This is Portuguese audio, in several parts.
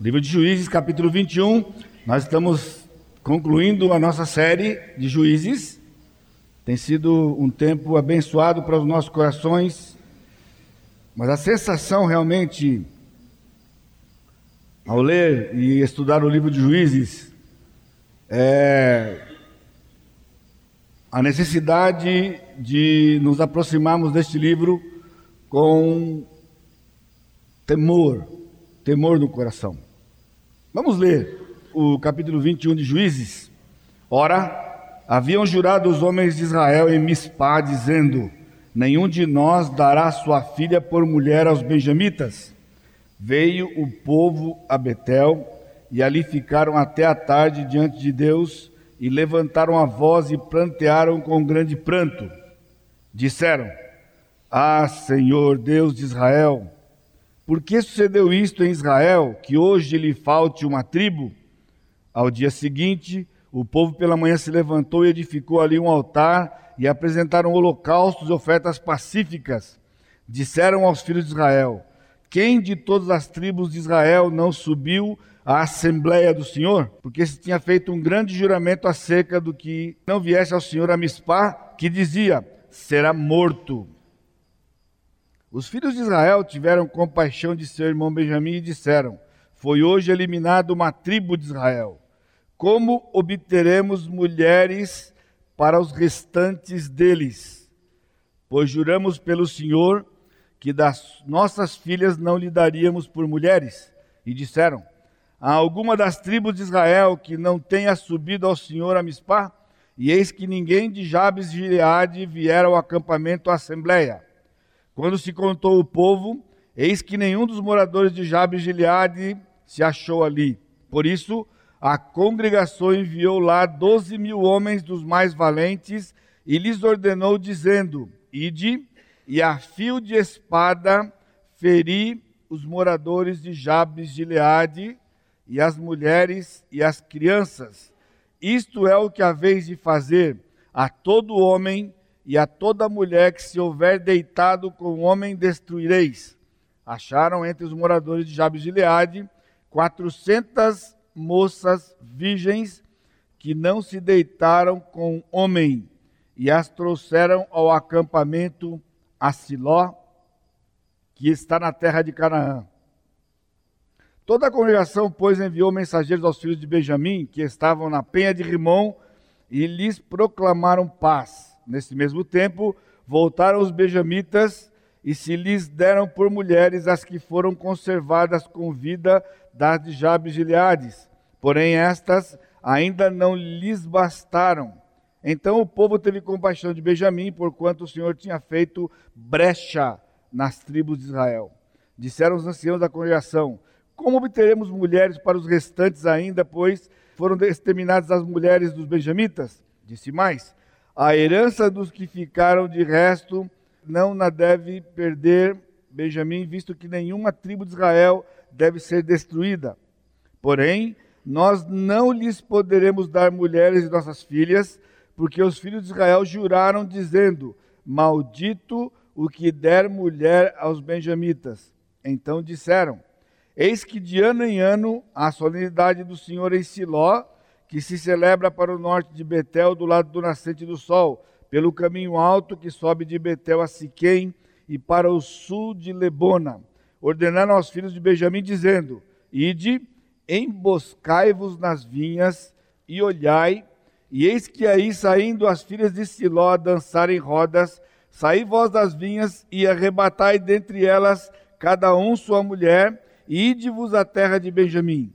Livro de Juízes, capítulo 21. Nós estamos concluindo a nossa série de juízes. Tem sido um tempo abençoado para os nossos corações, mas a sensação realmente, ao ler e estudar o livro de Juízes, é a necessidade de nos aproximarmos deste livro com temor, temor no coração. Vamos ler o capítulo 21 de Juízes. Ora, haviam jurado os homens de Israel em Mispá, dizendo: Nenhum de nós dará sua filha por mulher aos benjamitas. Veio o povo a Betel e ali ficaram até a tarde diante de Deus e levantaram a voz e plantearam com grande pranto. Disseram: Ah, Senhor Deus de Israel, por que sucedeu isto em Israel, que hoje lhe falte uma tribo? Ao dia seguinte, o povo pela manhã se levantou e edificou ali um altar e apresentaram holocaustos e ofertas pacíficas. Disseram aos filhos de Israel: Quem de todas as tribos de Israel não subiu à Assembleia do Senhor? Porque se tinha feito um grande juramento acerca do que não viesse ao Senhor a Mispá, que dizia: será morto. Os filhos de Israel tiveram compaixão de seu irmão Benjamim e disseram: Foi hoje eliminada uma tribo de Israel. Como obteremos mulheres para os restantes deles? Pois juramos pelo Senhor que das nossas filhas não lhe daríamos por mulheres. E disseram: Há alguma das tribos de Israel que não tenha subido ao Senhor a Mispá? E eis que ninguém de Jabes de Gileade viera ao acampamento à Assembleia. Quando se contou o povo, eis que nenhum dos moradores de Jabes Gileade se achou ali. Por isso, a congregação enviou lá doze mil homens dos mais valentes e lhes ordenou, dizendo: Ide e a fio de espada feri os moradores de Jabes Gileade e as mulheres e as crianças. Isto é o que haveis de fazer a todo homem e a toda mulher que se houver deitado com homem destruireis. Acharam entre os moradores de Jabes de Gileade quatrocentas moças virgens que não se deitaram com homem e as trouxeram ao acampamento a Siló, que está na terra de Canaã. Toda a congregação, pois, enviou mensageiros aos filhos de Benjamim, que estavam na penha de Rimon, e lhes proclamaram paz. Nesse mesmo tempo, voltaram os benjamitas e se lhes deram por mulheres as que foram conservadas com vida das de Jabes Gileades. Porém, estas ainda não lhes bastaram. Então o povo teve compaixão de Benjamim, porquanto o Senhor tinha feito brecha nas tribos de Israel. Disseram os anciãos da congregação: Como obteremos mulheres para os restantes ainda, pois foram exterminadas as mulheres dos benjamitas? Disse mais: a herança dos que ficaram de resto não na deve perder Benjamim, visto que nenhuma tribo de Israel deve ser destruída. Porém, nós não lhes poderemos dar mulheres de nossas filhas, porque os filhos de Israel juraram, dizendo: Maldito o que der mulher aos benjamitas. Então disseram: Eis que de ano em ano a solenidade do Senhor em Siló que se celebra para o norte de Betel, do lado do nascente do sol, pelo caminho alto que sobe de Betel a Siquém e para o sul de Lebona. Ordenaram aos filhos de Benjamim, dizendo: Ide, emboscai-vos nas vinhas e olhai, e eis que aí saindo as filhas de Siló a dançar em rodas, saí vós das vinhas e arrebatai dentre elas cada um sua mulher, e ide-vos à terra de Benjamim.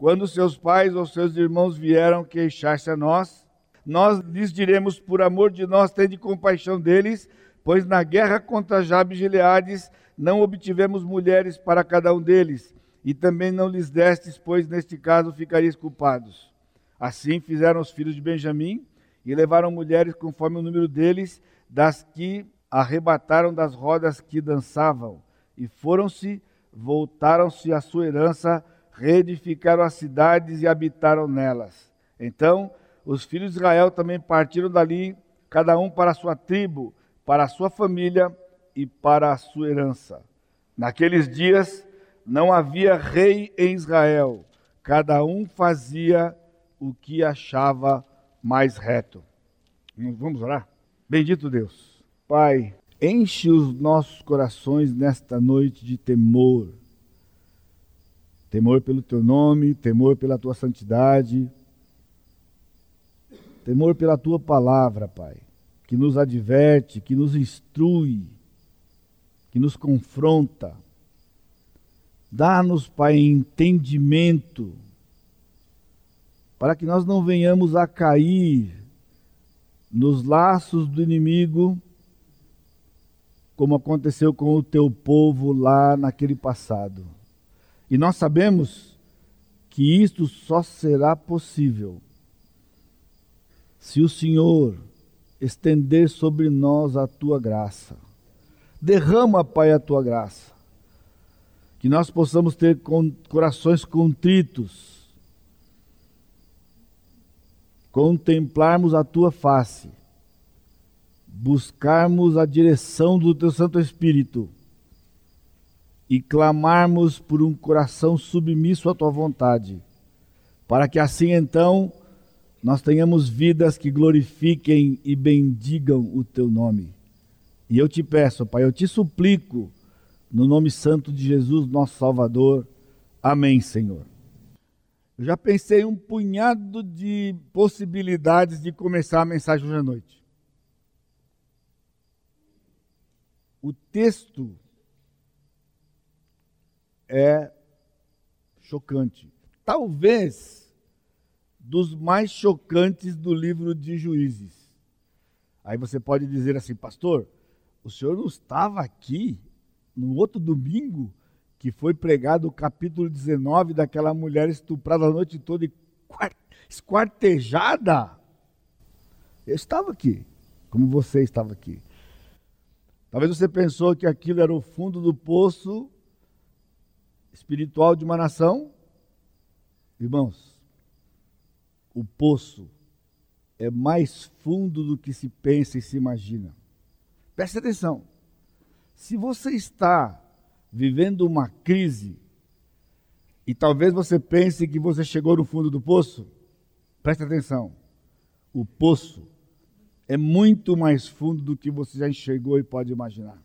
Quando seus pais ou seus irmãos vieram queixar-se a nós, nós lhes diremos, por amor de nós, tende compaixão deles, pois na guerra contra Jabes e Gileades não obtivemos mulheres para cada um deles, e também não lhes destes, pois neste caso ficarias culpados. Assim fizeram os filhos de Benjamim, e levaram mulheres conforme o número deles, das que arrebataram das rodas que dançavam, e foram-se, voltaram-se à sua herança, reedificaram as cidades e habitaram nelas. Então, os filhos de Israel também partiram dali, cada um para a sua tribo, para a sua família e para a sua herança. Naqueles dias, não havia rei em Israel, cada um fazia o que achava mais reto. Vamos orar? Bendito Deus. Pai, enche os nossos corações nesta noite de temor. Temor pelo teu nome, temor pela tua santidade, temor pela tua palavra, Pai, que nos adverte, que nos instrui, que nos confronta. Dá-nos, Pai, entendimento, para que nós não venhamos a cair nos laços do inimigo, como aconteceu com o teu povo lá naquele passado. E nós sabemos que isto só será possível se o Senhor estender sobre nós a tua graça. Derrama, Pai, a tua graça. Que nós possamos ter corações contritos contemplarmos a tua face, buscarmos a direção do teu Santo Espírito e clamarmos por um coração submisso à tua vontade, para que assim então nós tenhamos vidas que glorifiquem e bendigam o teu nome. E eu te peço, Pai, eu te suplico, no nome santo de Jesus, nosso Salvador. Amém, Senhor. Eu já pensei um punhado de possibilidades de começar a mensagem hoje à noite. O texto é chocante. Talvez dos mais chocantes do livro de Juízes. Aí você pode dizer assim, pastor, o senhor não estava aqui no outro domingo que foi pregado o capítulo 19 daquela mulher estuprada a noite toda e esquartejada. Eu estava aqui, como você estava aqui. Talvez você pensou que aquilo era o fundo do poço espiritual de uma nação. Irmãos, o poço é mais fundo do que se pensa e se imagina. Preste atenção. Se você está vivendo uma crise, e talvez você pense que você chegou no fundo do poço, preste atenção. O poço é muito mais fundo do que você já enxergou e pode imaginar.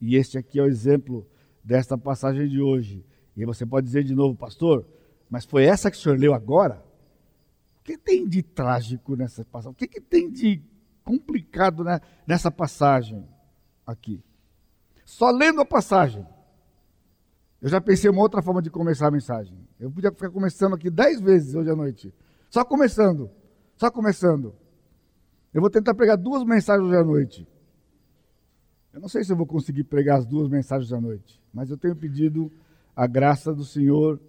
E este aqui é o exemplo desta passagem de hoje. E você pode dizer de novo, pastor, mas foi essa que o senhor leu agora? O que tem de trágico nessa passagem? O que, que tem de complicado né, nessa passagem aqui? Só lendo a passagem. Eu já pensei uma outra forma de começar a mensagem. Eu podia ficar começando aqui dez vezes hoje à noite. Só começando. Só começando. Eu vou tentar pregar duas mensagens hoje à noite. Eu não sei se eu vou conseguir pregar as duas mensagens à noite, mas eu tenho pedido a graça do Senhor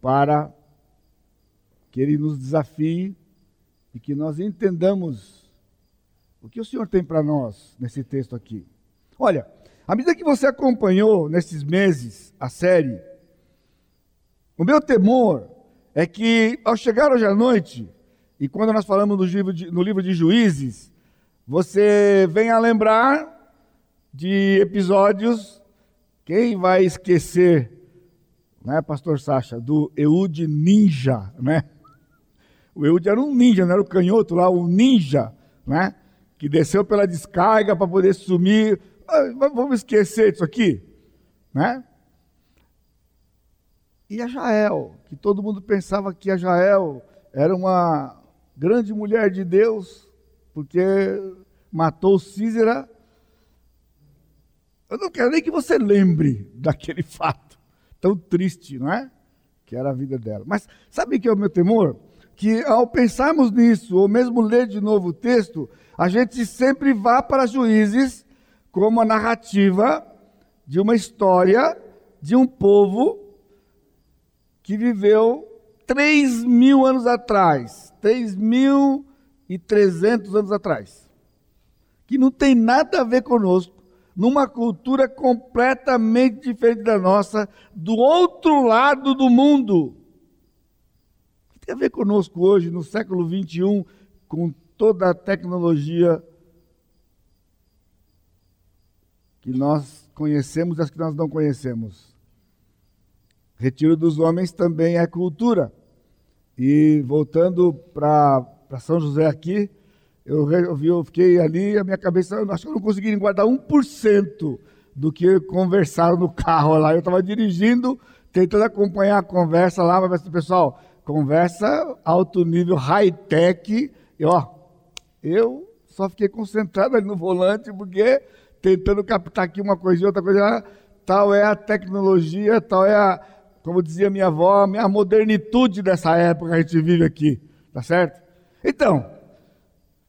para que Ele nos desafie e que nós entendamos o que o Senhor tem para nós nesse texto aqui. Olha, à medida que você acompanhou nesses meses a série, o meu temor é que ao chegar hoje à noite, e quando nós falamos no livro de, no livro de Juízes, você venha lembrar de episódios. Quem vai esquecer, né, Pastor Sacha, do Eude Ninja, né? O Eude era um ninja, não era o canhoto lá, o ninja, né? Que desceu pela descarga para poder sumir ah, vamos esquecer disso aqui, né? E a Jael, que todo mundo pensava que a Jael era uma grande mulher de Deus, porque matou Císera. Eu não quero nem que você lembre daquele fato tão triste, não é? Que era a vida dela. Mas sabe que é o meu temor? Que ao pensarmos nisso, ou mesmo ler de novo o texto, a gente sempre vá para juízes como a narrativa de uma história de um povo que viveu 3 mil anos atrás, 3.300 anos atrás, que não tem nada a ver conosco, numa cultura completamente diferente da nossa, do outro lado do mundo. O que tem a ver conosco hoje, no século 21, com toda a tecnologia que nós conhecemos e as que nós não conhecemos. Retiro dos homens também é cultura. E voltando para São José aqui, eu, eu, fiquei ali, a minha cabeça, acho que eu não consegui guardar 1% do que conversaram no carro lá. Eu estava dirigindo, tentando acompanhar a conversa lá, mas pessoal, conversa alto nível, high-tech, e ó, eu só fiquei concentrado ali no volante, porque tentando captar aqui uma coisa e outra coisa, tal é a tecnologia, tal é a, como dizia minha avó, a modernitude dessa época que a gente vive aqui, tá certo? Então,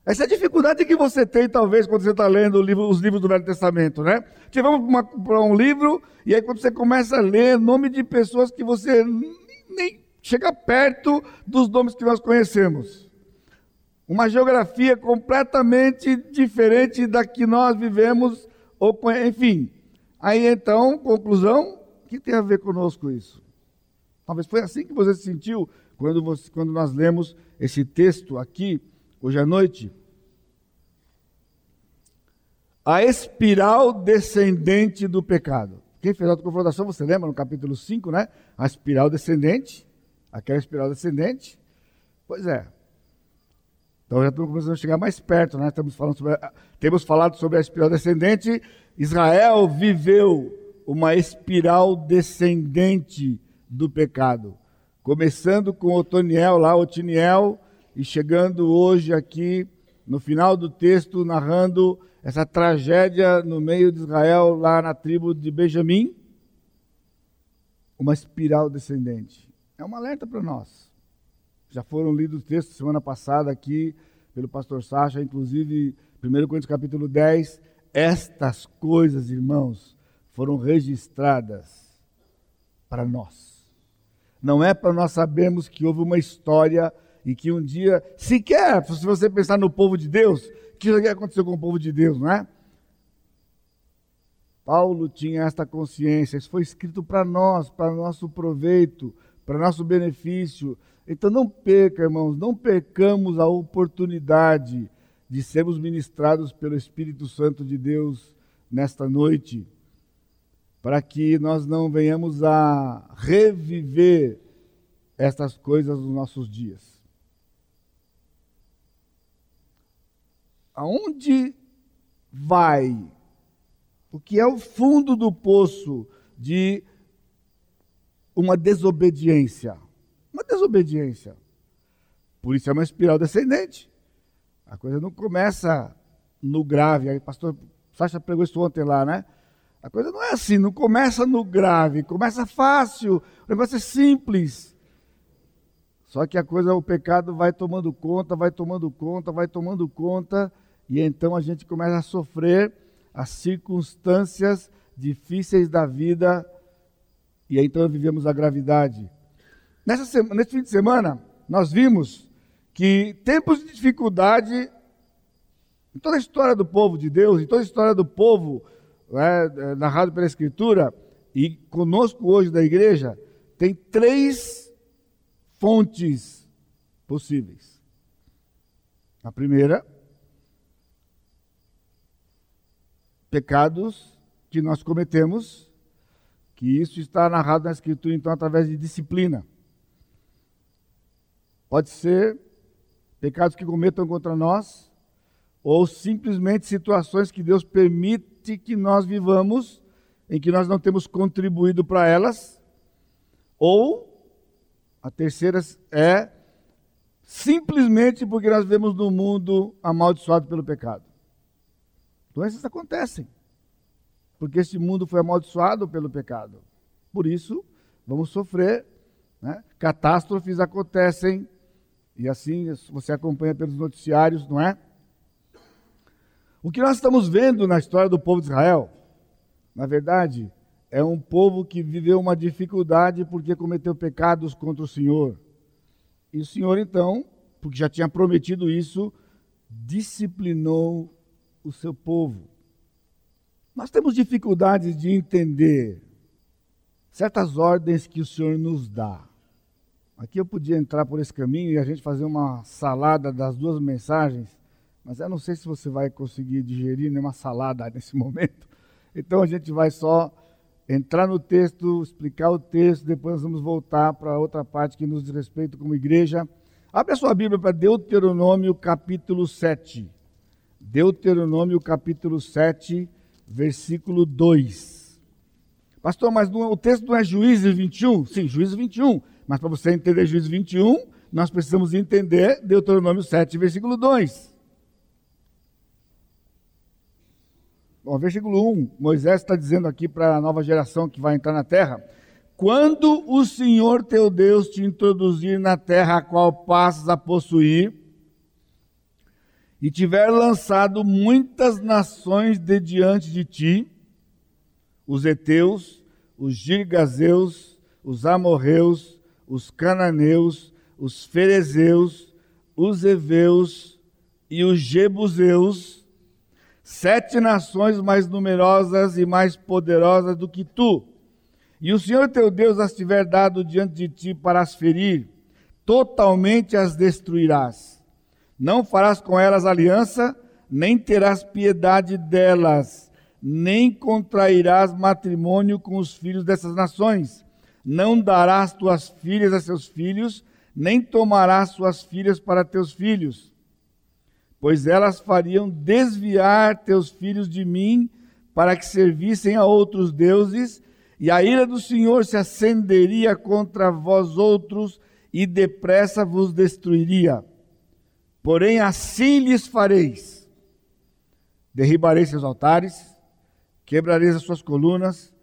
essa é a dificuldade que você tem, talvez, quando você está lendo livro, os livros do Velho Testamento, né? Vai para um livro, e aí quando você começa a ler nome de pessoas que você nem chega perto dos nomes que nós conhecemos. Uma geografia completamente diferente da que nós vivemos, ou enfim. Aí então, conclusão, o que tem a ver conosco isso? Talvez foi assim que você se sentiu quando, você, quando nós lemos esse texto aqui, hoje à noite. A espiral descendente do pecado. Quem fez a confrontação, você lembra no capítulo 5, né? A espiral descendente, aquela espiral descendente. Pois é. Então já estamos começando a chegar mais perto, né? Estamos falando sobre, temos falado sobre a espiral descendente. Israel viveu uma espiral descendente do pecado. Começando com Otoniel, lá, Otiniel, e chegando hoje aqui no final do texto, narrando essa tragédia no meio de Israel, lá na tribo de Benjamim. Uma espiral descendente. É um alerta para nós. Já foram lidos textos semana passada aqui pelo pastor Sacha, inclusive 1 Coríntios capítulo 10. Estas coisas, irmãos, foram registradas para nós não é para nós sabermos que houve uma história e que um dia, sequer, se você pensar no povo de Deus, que isso aconteceu com o povo de Deus, não é? Paulo tinha esta consciência, isso foi escrito para nós, para nosso proveito, para nosso benefício. Então não perca, irmãos, não percamos a oportunidade de sermos ministrados pelo Espírito Santo de Deus nesta noite para que nós não venhamos a reviver estas coisas nos nossos dias. Aonde vai o que é o fundo do poço de uma desobediência? Uma desobediência. Por isso é uma espiral descendente. A coisa não começa no grave. Aí, pastor Sacha pregou isso ontem lá, né? A coisa não é assim, não começa no grave, começa fácil, o negócio é simples. Só que a coisa, o pecado vai tomando conta, vai tomando conta, vai tomando conta, e então a gente começa a sofrer as circunstâncias difíceis da vida, e então vivemos a gravidade. Nessa semana, nesse fim de semana, nós vimos que tempos de dificuldade, em toda a história do povo de Deus, em toda a história do povo é, narrado pela Escritura, e conosco hoje da igreja, tem três fontes possíveis. A primeira, pecados que nós cometemos, que isso está narrado na Escritura, então, através de disciplina. Pode ser pecados que cometam contra nós, ou simplesmente situações que Deus permite que nós vivamos em que nós não temos contribuído para elas, ou a terceira é simplesmente porque nós vivemos num mundo amaldiçoado pelo pecado. Doenças acontecem, porque este mundo foi amaldiçoado pelo pecado. Por isso, vamos sofrer, né? catástrofes acontecem, e assim você acompanha pelos noticiários, não é? O que nós estamos vendo na história do povo de Israel, na verdade, é um povo que viveu uma dificuldade porque cometeu pecados contra o Senhor. E o Senhor, então, porque já tinha prometido isso, disciplinou o seu povo. Nós temos dificuldades de entender certas ordens que o Senhor nos dá. Aqui eu podia entrar por esse caminho e a gente fazer uma salada das duas mensagens mas eu não sei se você vai conseguir digerir nenhuma salada nesse momento. Então a gente vai só entrar no texto, explicar o texto, depois vamos voltar para outra parte que nos diz respeito como igreja. Abre a sua Bíblia para Deuteronômio capítulo 7. Deuteronômio capítulo 7, versículo 2. Pastor, mas não, o texto não é Juízes 21? Sim, Juízes 21. Mas para você entender Juízes 21, nós precisamos entender Deuteronômio 7, versículo 2. Bom, versículo 1, Moisés está dizendo aqui para a nova geração que vai entrar na terra: Quando o Senhor teu Deus te introduzir na terra a qual passas a possuir, e tiver lançado muitas nações de diante de ti, os heteus, os girgazeus, os amorreus, os cananeus, os ferezeus, os heveus e os jebuseus, sete nações mais numerosas e mais poderosas do que tu. E o Senhor teu Deus as tiver dado diante de ti para as ferir, totalmente as destruirás. Não farás com elas aliança, nem terás piedade delas, nem contrairás matrimônio com os filhos dessas nações. Não darás tuas filhas a seus filhos, nem tomarás suas filhas para teus filhos pois elas fariam desviar teus filhos de mim para que servissem a outros deuses, e a ira do Senhor se acenderia contra vós outros e depressa vos destruiria. Porém, assim lhes fareis: derribareis seus altares, quebrareis as suas colunas,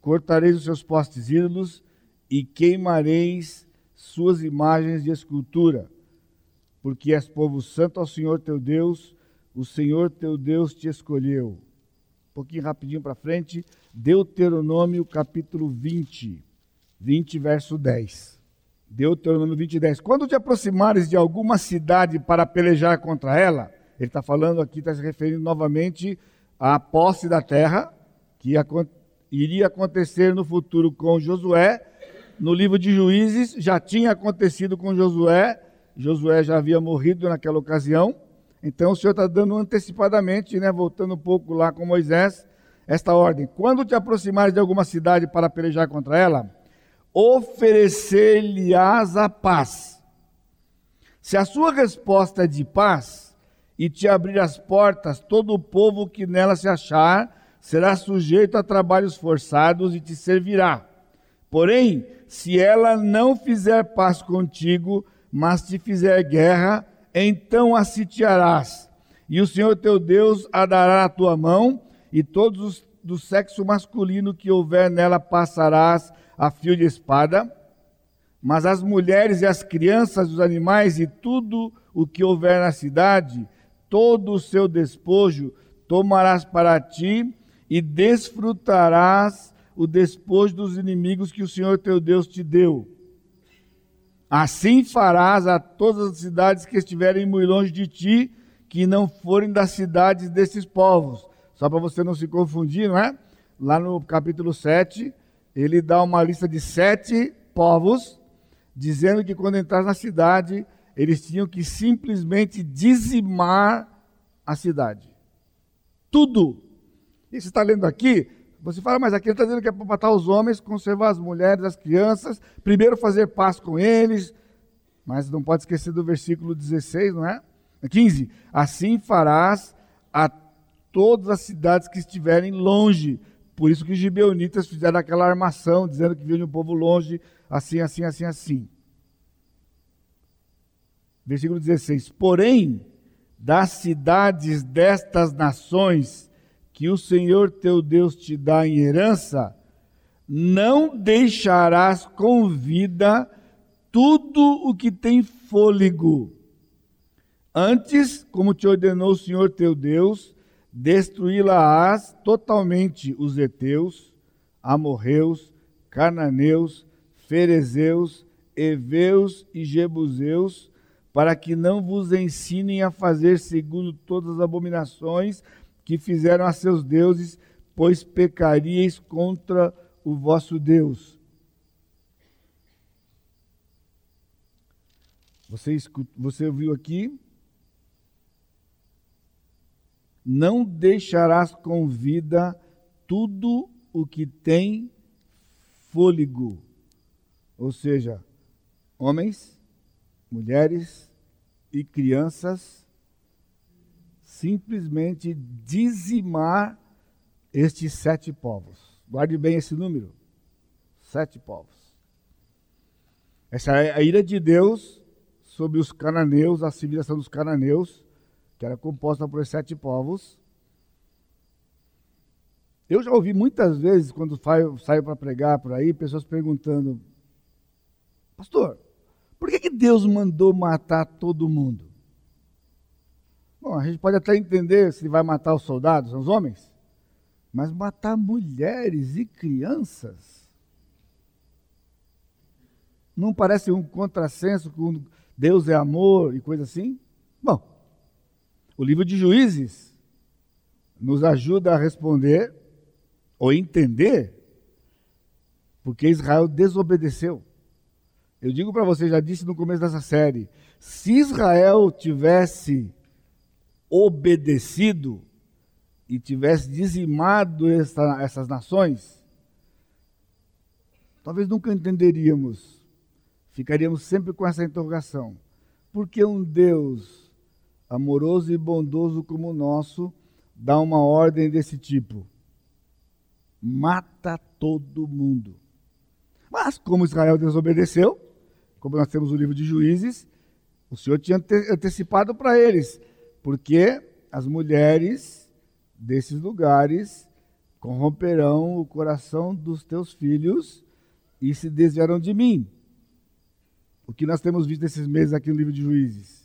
cortareis os seus postes ídolos e queimareis suas imagens de escultura porque és povo santo ao Senhor teu Deus, o Senhor teu Deus te escolheu. Um pouquinho rapidinho para frente, Deuteronômio capítulo 20, 20 verso 10. Deuteronômio 20, 10. Quando te aproximares de alguma cidade para pelejar contra ela, ele está falando aqui, está se referindo novamente à posse da terra, que iria acontecer no futuro com Josué. No livro de Juízes já tinha acontecido com Josué, Josué já havia morrido naquela ocasião. Então o Senhor está dando antecipadamente, né, voltando um pouco lá com Moisés, esta ordem: quando te aproximares de alguma cidade para pelejar contra ela, oferecer-lhe-ás a paz. Se a sua resposta é de paz e te abrir as portas, todo o povo que nela se achar será sujeito a trabalhos forçados e te servirá. Porém, se ela não fizer paz contigo, mas te fizer guerra, então a sitiarás. E o Senhor teu Deus a dará a tua mão, e todos os do sexo masculino que houver nela passarás a fio de espada. Mas as mulheres e as crianças, os animais e tudo o que houver na cidade, todo o seu despojo tomarás para ti e desfrutarás o despojo dos inimigos que o Senhor teu Deus te deu. Assim farás a todas as cidades que estiverem muito longe de ti, que não forem das cidades desses povos. Só para você não se confundir, não é? Lá no capítulo 7, ele dá uma lista de sete povos, dizendo que quando entrar na cidade, eles tinham que simplesmente dizimar a cidade. Tudo. E você está lendo aqui, você fala, mas aqui ele está dizendo que é para matar os homens, conservar as mulheres, as crianças, primeiro fazer paz com eles. Mas não pode esquecer do versículo 16, não é? 15. Assim farás a todas as cidades que estiverem longe. Por isso que os gibeonitas fizeram aquela armação, dizendo que vinha de um povo longe, assim, assim, assim, assim. Versículo 16. Porém, das cidades destas nações que o Senhor teu Deus te dá em herança, não deixarás com vida tudo o que tem fôlego. Antes, como te ordenou o Senhor teu Deus, destruí-la-ás totalmente os heteus, amorreus, cananeus, ferezeus, heveus e jebuseus, para que não vos ensinem a fazer segundo todas as abominações que fizeram a seus deuses, pois pecaríeis contra o vosso Deus. Você, você ouviu aqui? Não deixarás com vida tudo o que tem fôlego. Ou seja, homens, mulheres e crianças simplesmente dizimar estes sete povos. Guarde bem esse número: sete povos. Essa é a ira de Deus sobre os cananeus, a civilização dos cananeus, que era composta por sete povos. Eu já ouvi muitas vezes, quando saio para pregar por aí, pessoas perguntando: Pastor, por que, que Deus mandou matar todo mundo? Bom, a gente pode até entender se ele vai matar os soldados, os homens, mas matar mulheres e crianças não parece um contrassenso com Deus é amor e coisa assim? Bom, o livro de Juízes nos ajuda a responder ou entender porque Israel desobedeceu. Eu digo para você, já disse no começo dessa série, se Israel tivesse obedecido e tivesse dizimado essa, essas nações, talvez nunca entenderíamos ficaríamos sempre com essa interrogação. Por que um Deus amoroso e bondoso como o nosso dá uma ordem desse tipo? Mata todo mundo. Mas, como Israel desobedeceu, como nós temos o livro de Juízes, o Senhor tinha antecipado para eles, porque as mulheres desses lugares corromperão o coração dos teus filhos e se desviarão de mim. O que nós temos visto esses meses aqui no livro de Juízes?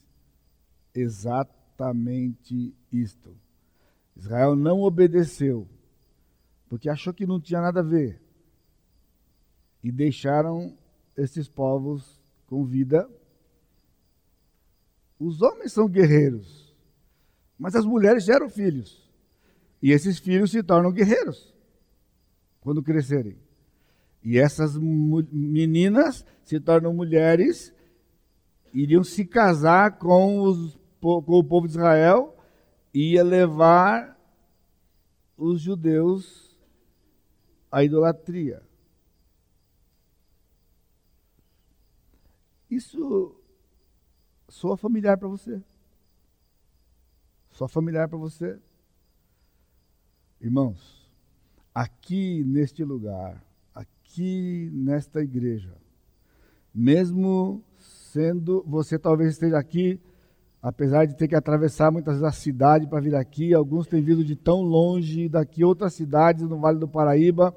Exatamente isto. Israel não obedeceu, porque achou que não tinha nada a ver. E deixaram esses povos com vida. Os homens são guerreiros, mas as mulheres geram filhos. E esses filhos se tornam guerreiros quando crescerem. E essas meninas se tornam mulheres, iriam se casar com, os, com o povo de Israel ia levar os judeus à idolatria. Isso soa familiar para você? Soa familiar para você? Irmãos, aqui neste lugar, aqui nesta igreja. Mesmo sendo, você talvez esteja aqui, apesar de ter que atravessar muitas vezes a cidade para vir aqui, alguns têm vindo de tão longe, daqui outras cidades no Vale do Paraíba,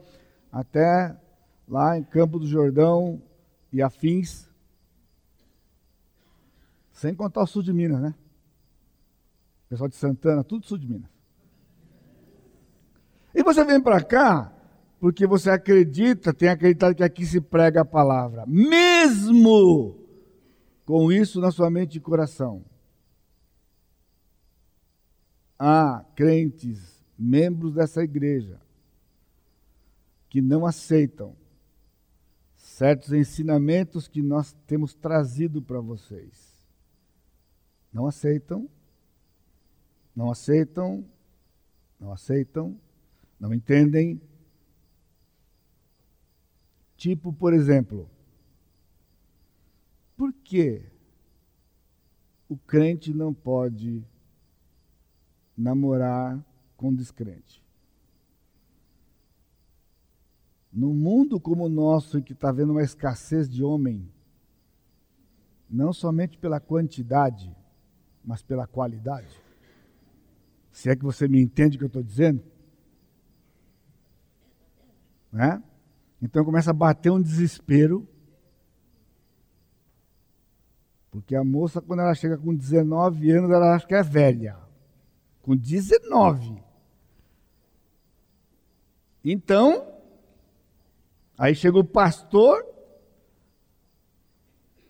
até lá em Campo do Jordão e afins. Sem contar o sul de Minas, né? Pessoal de Santana, tudo sul de Minas. E você vem para cá, porque você acredita, tem acreditado que aqui se prega a palavra, mesmo com isso na sua mente e coração. Há crentes, membros dessa igreja, que não aceitam certos ensinamentos que nós temos trazido para vocês. Não aceitam, não aceitam, não aceitam, não entendem, Tipo, por exemplo, por que o crente não pode namorar com descrente? No mundo como o nosso, em que está havendo uma escassez de homem, não somente pela quantidade, mas pela qualidade. Se é que você me entende o que eu estou dizendo? Né? Então começa a bater um desespero. Porque a moça, quando ela chega com 19 anos, ela acha que é velha. Com 19. Então, aí chega o pastor,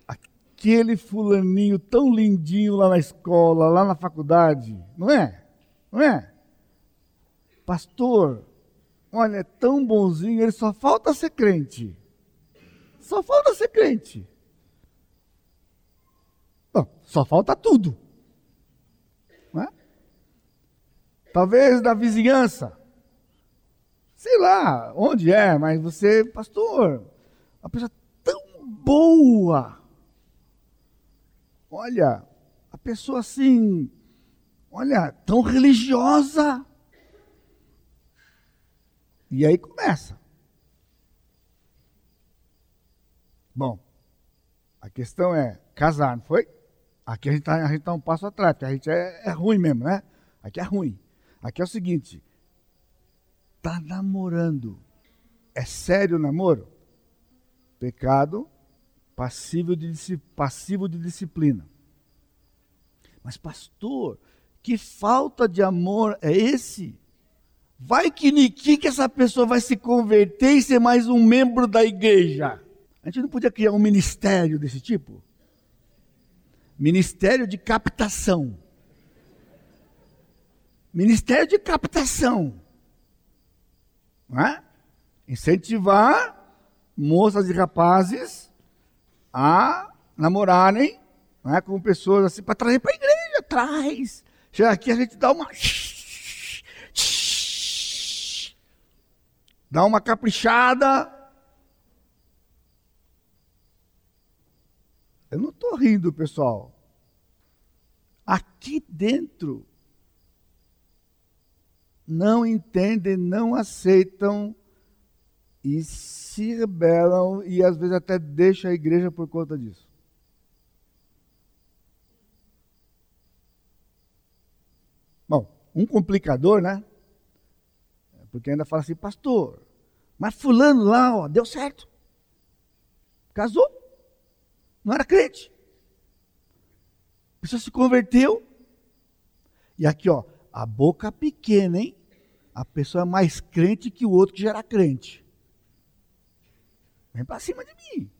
aquele fulaninho tão lindinho lá na escola, lá na faculdade, não é? Não é? Pastor, Olha, é tão bonzinho, ele só falta ser crente. Só falta ser crente. Bom, só falta tudo. Não é? Talvez da vizinhança. sei lá onde é, mas você, pastor, uma pessoa tão boa. Olha, a pessoa assim, olha, tão religiosa. E aí começa. Bom, a questão é casar, não foi? Aqui a gente está tá um passo atrás, porque a gente é, é ruim mesmo, né? Aqui é ruim. Aqui é o seguinte: tá namorando. É sério o namoro? Pecado passivo de, passivo de disciplina. Mas, pastor, que falta de amor é esse? Vai que Niki que essa pessoa vai se converter e ser mais um membro da igreja. A gente não podia criar um ministério desse tipo? Ministério de captação. Ministério de captação. É? Incentivar moças e rapazes a namorarem é? com pessoas assim, para trazer para a igreja. Traz. Chega aqui, a gente dá uma. Dá uma caprichada. Eu não estou rindo, pessoal. Aqui dentro não entendem, não aceitam e se rebelam e às vezes até deixam a igreja por conta disso. Bom, um complicador, né? Porque ainda fala assim, pastor, mas fulano lá, ó, deu certo. Casou. Não era crente. A pessoa se converteu. E aqui, ó, a boca pequena, hein? A pessoa é mais crente que o outro que já era crente. Vem para cima de mim.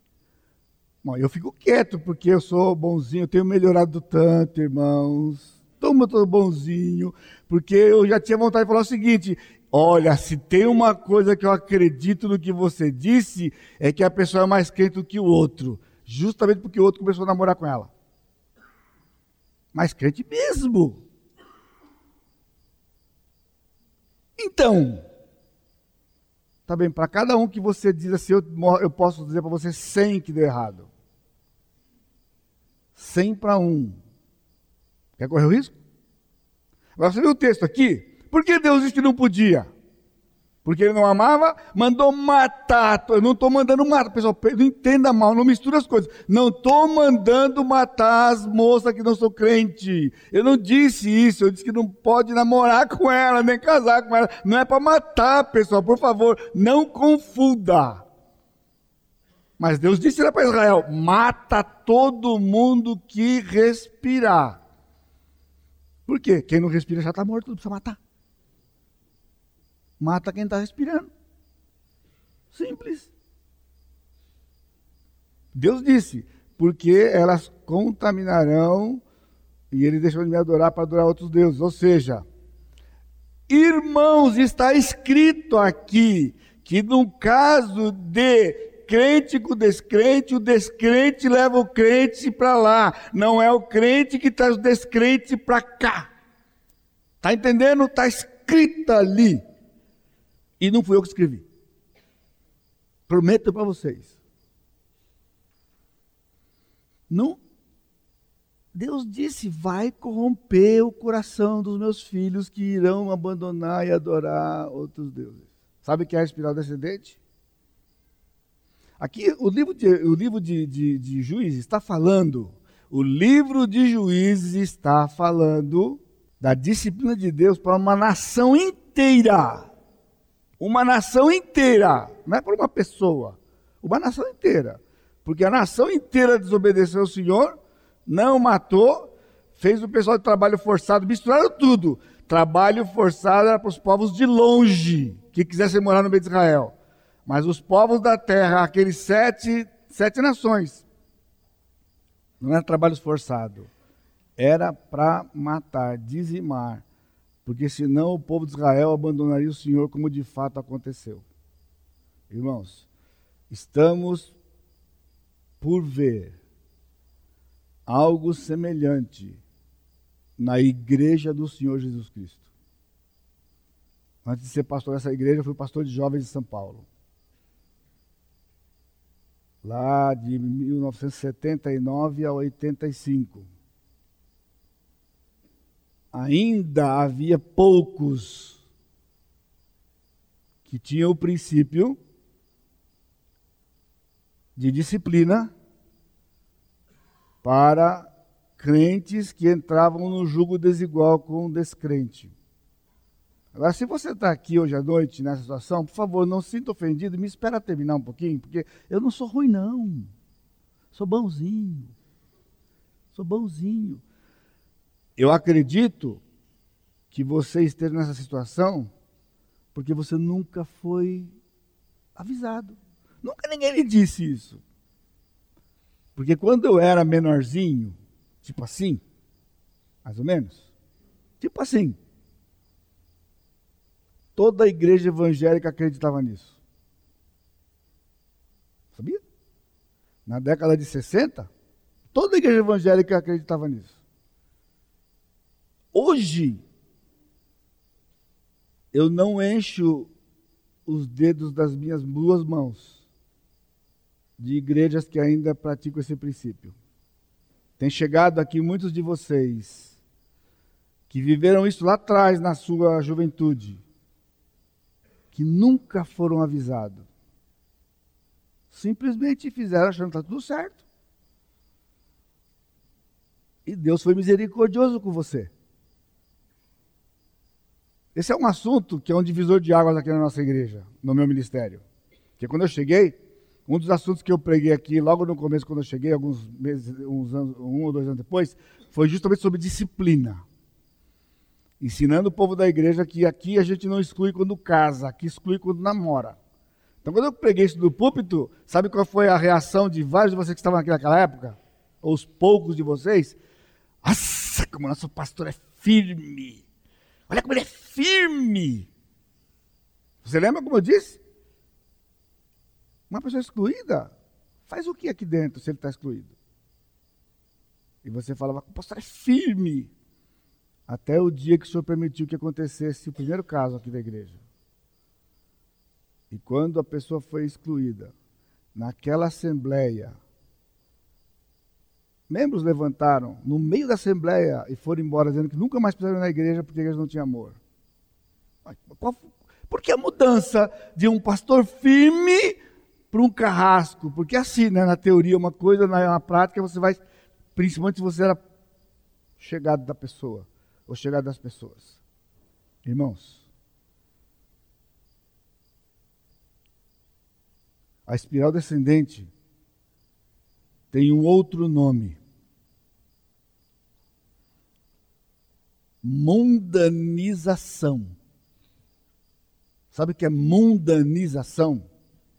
Bom, eu fico quieto porque eu sou bonzinho, eu tenho melhorado tanto, irmãos. Toma todo bonzinho, porque eu já tinha vontade de falar o seguinte: olha, se tem uma coisa que eu acredito no que você disse, é que a pessoa é mais crente do que o outro, justamente porque o outro começou a namorar com ela. Mais crente mesmo. Então, tá bem, para cada um que você diz assim, eu, eu posso dizer para você 100 que deu errado. 100 para 1. Quer correr o risco? Agora você viu o texto aqui? Por que Deus disse que não podia? Porque ele não amava, mandou matar. Eu não estou mandando matar. Pessoal, não entenda mal, não mistura as coisas. Não estou mandando matar as moças que não são crente. Eu não disse isso. Eu disse que não pode namorar com ela, nem casar com ela. Não é para matar, pessoal. Por favor, não confunda. Mas Deus disse para Israel: mata todo mundo que respirar. Por quê? Quem não respira já está morto, não precisa matar mata quem está respirando. Simples. Deus disse, porque elas contaminarão e ele deixou de me adorar para adorar outros deuses. Ou seja, irmãos, está escrito aqui que no caso de crente com descrente, o descrente leva o crente para lá. Não é o crente que traz o descrente para cá. Está entendendo? Está escrito ali. E não fui eu que escrevi. Prometo para vocês. Não. Deus disse: vai corromper o coração dos meus filhos que irão abandonar e adorar outros deuses. Sabe o que é a espiral descendente? Aqui, o livro de, o livro de, de, de Juízes está falando, o livro de Juízes está falando da disciplina de Deus para uma nação inteira uma nação inteira, não é para uma pessoa, uma nação inteira. Porque a nação inteira desobedeceu ao Senhor, não matou, fez o pessoal de trabalho forçado, misturaram tudo. Trabalho forçado era para os povos de longe, que quisessem morar no meio de Israel. Mas os povos da terra, aqueles sete, sete nações, não era trabalho forçado, era para matar, dizimar porque senão o povo de Israel abandonaria o Senhor, como de fato aconteceu. Irmãos, estamos por ver algo semelhante na igreja do Senhor Jesus Cristo. Antes de ser pastor dessa igreja, eu fui pastor de jovens de São Paulo. Lá de 1979 a 85. Ainda havia poucos que tinham o princípio de disciplina para crentes que entravam no jugo desigual com o descrente. Agora, se você está aqui hoje à noite nessa situação, por favor, não se sinta ofendido, me espera terminar um pouquinho, porque eu não sou ruim, não. Sou bonzinho. Sou bonzinho. Eu acredito que você esteja nessa situação porque você nunca foi avisado. Nunca ninguém lhe disse isso. Porque quando eu era menorzinho, tipo assim, mais ou menos, tipo assim, toda a igreja evangélica acreditava nisso. Sabia? Na década de 60, toda a igreja evangélica acreditava nisso. Hoje, eu não encho os dedos das minhas duas mãos de igrejas que ainda praticam esse princípio. Tem chegado aqui muitos de vocês que viveram isso lá atrás na sua juventude, que nunca foram avisados. Simplesmente fizeram achando que está tudo certo. E Deus foi misericordioso com você. Esse é um assunto que é um divisor de águas aqui na nossa igreja, no meu ministério. Porque quando eu cheguei, um dos assuntos que eu preguei aqui, logo no começo, quando eu cheguei, alguns meses, uns anos, um ou dois anos depois, foi justamente sobre disciplina. Ensinando o povo da igreja que aqui a gente não exclui quando casa, aqui exclui quando namora. Então, quando eu preguei isso do púlpito, sabe qual foi a reação de vários de vocês que estavam aqui naquela época? Ou os poucos de vocês? Nossa, como nosso pastor é firme! Olha como ele é firme. Você lembra como eu disse? Uma pessoa excluída faz o que aqui dentro se ele está excluído? E você falava, o pastor é firme. Até o dia que o senhor permitiu que acontecesse o primeiro caso aqui da igreja. E quando a pessoa foi excluída, naquela assembleia, membros levantaram no meio da assembleia e foram embora dizendo que nunca mais precisaram ir na igreja porque a igreja não tinha amor. Por que a mudança de um pastor firme para um carrasco? Porque assim, né, na teoria uma coisa, na, prática você vai, principalmente se você era chegado da pessoa, ou chegado das pessoas. Irmãos, a espiral descendente tem um outro nome. Mundanização. Sabe o que é mundanização?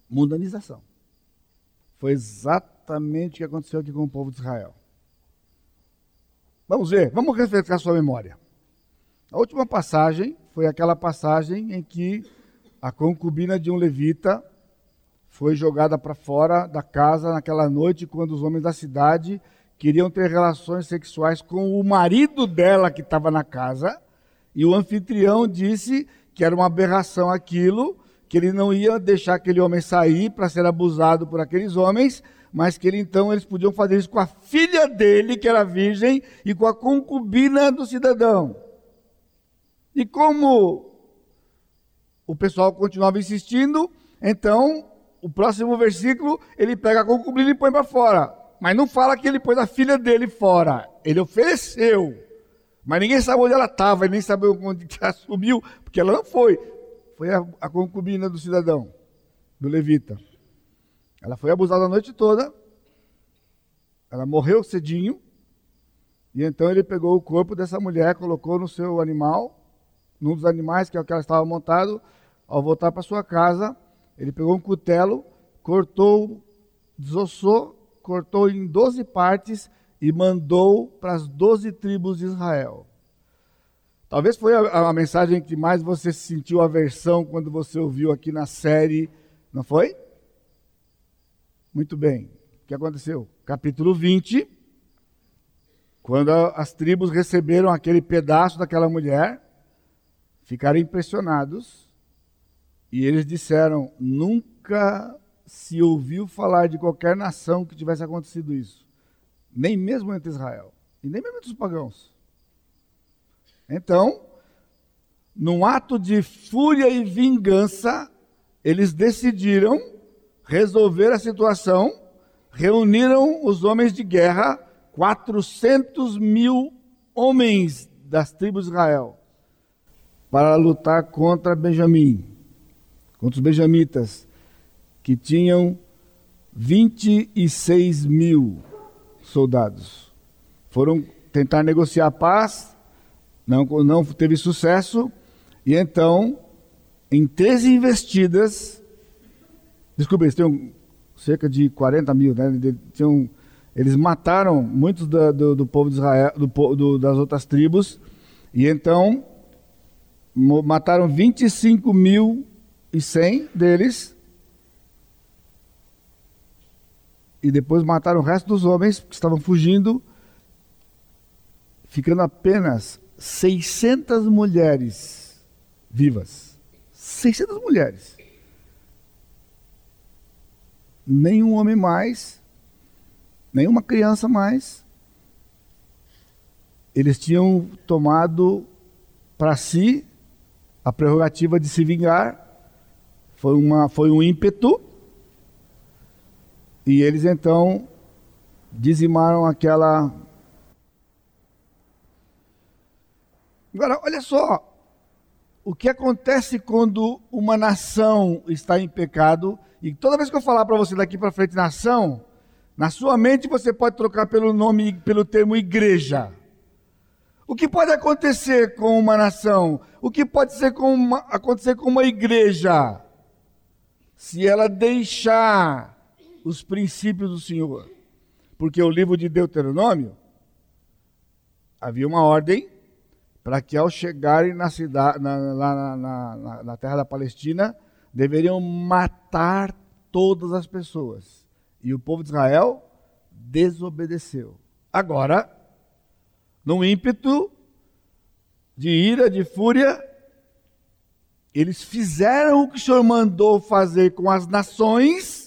Mundanização. Foi exatamente o que aconteceu aqui com o povo de Israel. Vamos ver, vamos refrescar sua memória. A última passagem foi aquela passagem em que a concubina de um levita foi jogada para fora da casa naquela noite quando os homens da cidade queriam ter relações sexuais com o marido dela que estava na casa, e o anfitrião disse que era uma aberração aquilo, que ele não ia deixar aquele homem sair para ser abusado por aqueles homens, mas que ele então eles podiam fazer isso com a filha dele, que era virgem, e com a concubina do cidadão. E como o pessoal continuava insistindo, então o próximo versículo ele pega a concubina e põe para fora. Mas não fala que ele pôs a filha dele fora. Ele ofereceu. Mas ninguém sabe onde ela estava, nem sabe onde ela sumiu, porque ela não foi. Foi a, a concubina do cidadão, do levita. Ela foi abusada a noite toda. Ela morreu cedinho. E então ele pegou o corpo dessa mulher, colocou no seu animal, num dos animais que é o que ela estava montado. Ao voltar para sua casa, ele pegou um cutelo, cortou, desossou cortou em doze partes e mandou para as doze tribos de Israel. Talvez foi a, a, mensagem que mais você sentiu aversão quando você ouviu aqui na série, não foi? Muito bem. O que aconteceu? Capítulo 20, quando as tribos receberam aquele pedaço daquela mulher, ficaram impressionados e eles disseram: nunca se ouviu falar de qualquer nação que tivesse acontecido isso, nem mesmo entre Israel. E nem mesmo entre os pagãos. Então, num ato de fúria e vingança, eles decidiram resolver a situação, reuniram os homens de guerra, 400 mil homens das tribos de Israel, para lutar contra Benjamim, contra os benjamitas, que tinham 26 mil soldados. Foram tentar negociar a paz, não, não teve sucesso, e então, em 13 investidas, desculpa, eles tinham cerca de 40 mil, né? Tinham, eles mataram muitos do, do, do povo de Israel, do, do, das outras tribos, e então mataram 25 mil e 100 deles, e depois mataram o resto dos homens que estavam fugindo, ficando apenas 600 mulheres vivas. 600 mulheres. Nenhum homem mais, nenhuma criança mais. Eles tinham tomado para si a prerrogativa de se vingar. Foi, uma, foi um ímpeto. E eles então dizimaram aquela. Agora, olha só, o que acontece quando uma nação está em pecado, e toda vez que eu falar para você daqui para frente nação, na sua mente você pode trocar pelo nome, pelo termo igreja. O que pode acontecer com uma nação? O que pode com uma, acontecer com uma igreja? Se ela deixar os princípios do Senhor. Porque o livro de Deuteronômio havia uma ordem para que ao chegarem na cidade, na, na, na, na, terra da Palestina, deveriam matar todas as pessoas. E o povo de Israel desobedeceu. Agora, num ímpeto de ira, de fúria, eles fizeram o que o Senhor mandou fazer com as nações,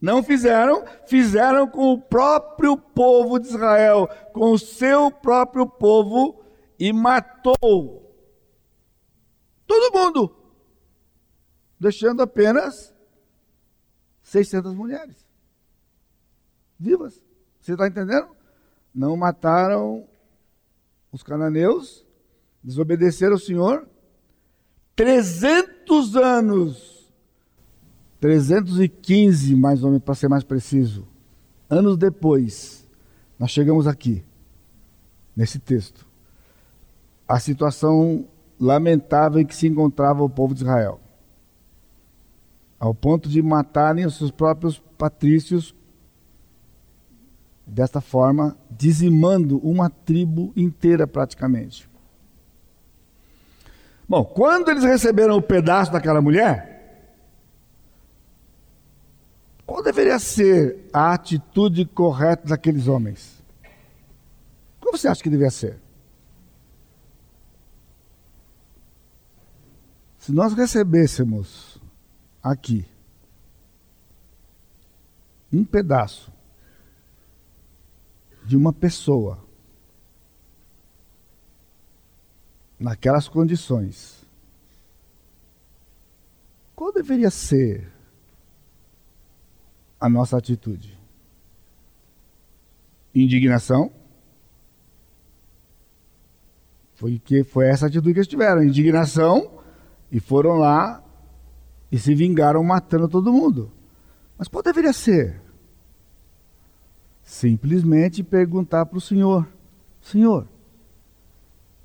não fizeram, fizeram com o próprio povo de Israel, com o seu próprio povo e matou todo mundo, deixando apenas 600 mulheres vivas. Você está entendendo? Não mataram os cananeus, desobedeceram ao Senhor. 300 anos, 315 mais ou menos, para ser mais preciso, anos depois, nós chegamos aqui, nesse texto a situação lamentável em que se encontrava o povo de Israel, ao ponto de matarem os seus próprios patrícios desta forma, dizimando uma tribo inteira praticamente. Bom, quando eles receberam o pedaço daquela mulher, qual deveria ser a atitude correta daqueles homens? Como você acha que deveria ser? Se nós recebêssemos aqui um pedaço de uma pessoa naquelas condições, qual deveria ser a nossa atitude? Indignação? Foi que foi essa atitude que eles tiveram, indignação e foram lá e se vingaram matando todo mundo. Mas qual deveria ser? Simplesmente perguntar para o Senhor: Senhor,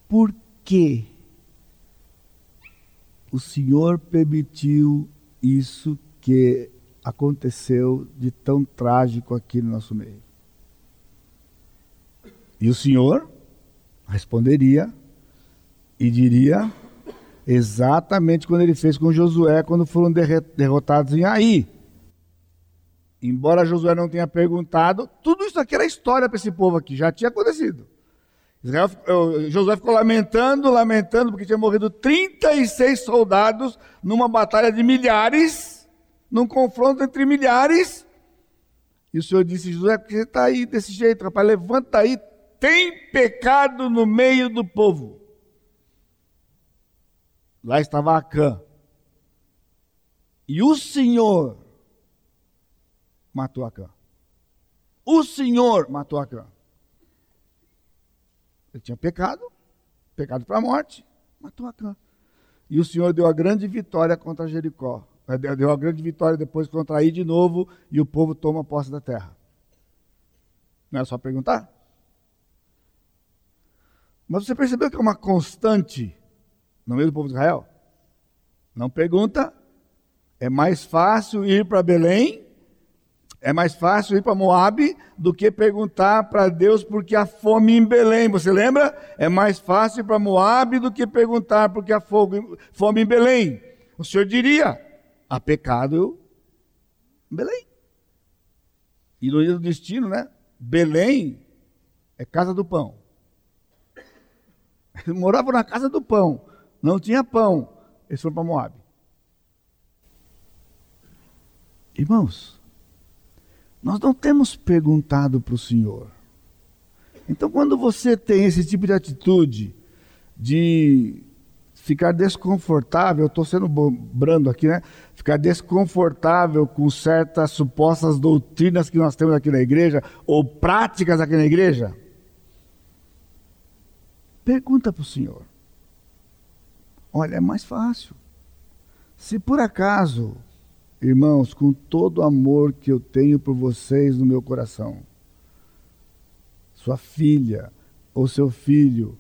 por que o Senhor permitiu isso que aconteceu de tão trágico aqui no nosso meio? E o Senhor responderia e diria: Exatamente quando ele fez com Josué, quando foram derrotados em Ai. Embora Josué não tenha perguntado, tudo isso aqui era história para esse povo aqui, já tinha acontecido. Israel, Josué ficou lamentando, lamentando, porque tinha morrido 36 soldados numa batalha de milhares, num confronto entre milhares. E o Senhor disse: Josué, por que você está aí desse jeito, rapaz? Levanta aí, tem pecado no meio do povo. Lá estava Acã. E o Senhor matou Acã. O Senhor matou Acã. Ele tinha pecado, pecado para a morte, matou Acã. E o Senhor deu a grande vitória contra Jericó. Deu a grande vitória depois contra aí de novo e o povo toma posse da terra. Não é só perguntar? Mas você percebeu que é uma constante no meio do povo de Israel? Não pergunta. É mais fácil ir para Belém é mais fácil ir para Moab do que perguntar para Deus por que há fome em Belém. Você lembra? É mais fácil ir para Moab do que perguntar por que há fome em Belém. O Senhor diria: há pecado em Belém. E no destino, né? Belém é casa do pão. Eles moravam na casa do pão. Não tinha pão. Eles foram para Moab. Irmãos, nós não temos perguntado para o Senhor. Então, quando você tem esse tipo de atitude de ficar desconfortável, estou sendo brando aqui, né? Ficar desconfortável com certas supostas doutrinas que nós temos aqui na igreja, ou práticas aqui na igreja, pergunta para o Senhor. Olha, é mais fácil. Se por acaso Irmãos, com todo o amor que eu tenho por vocês no meu coração, sua filha ou seu filho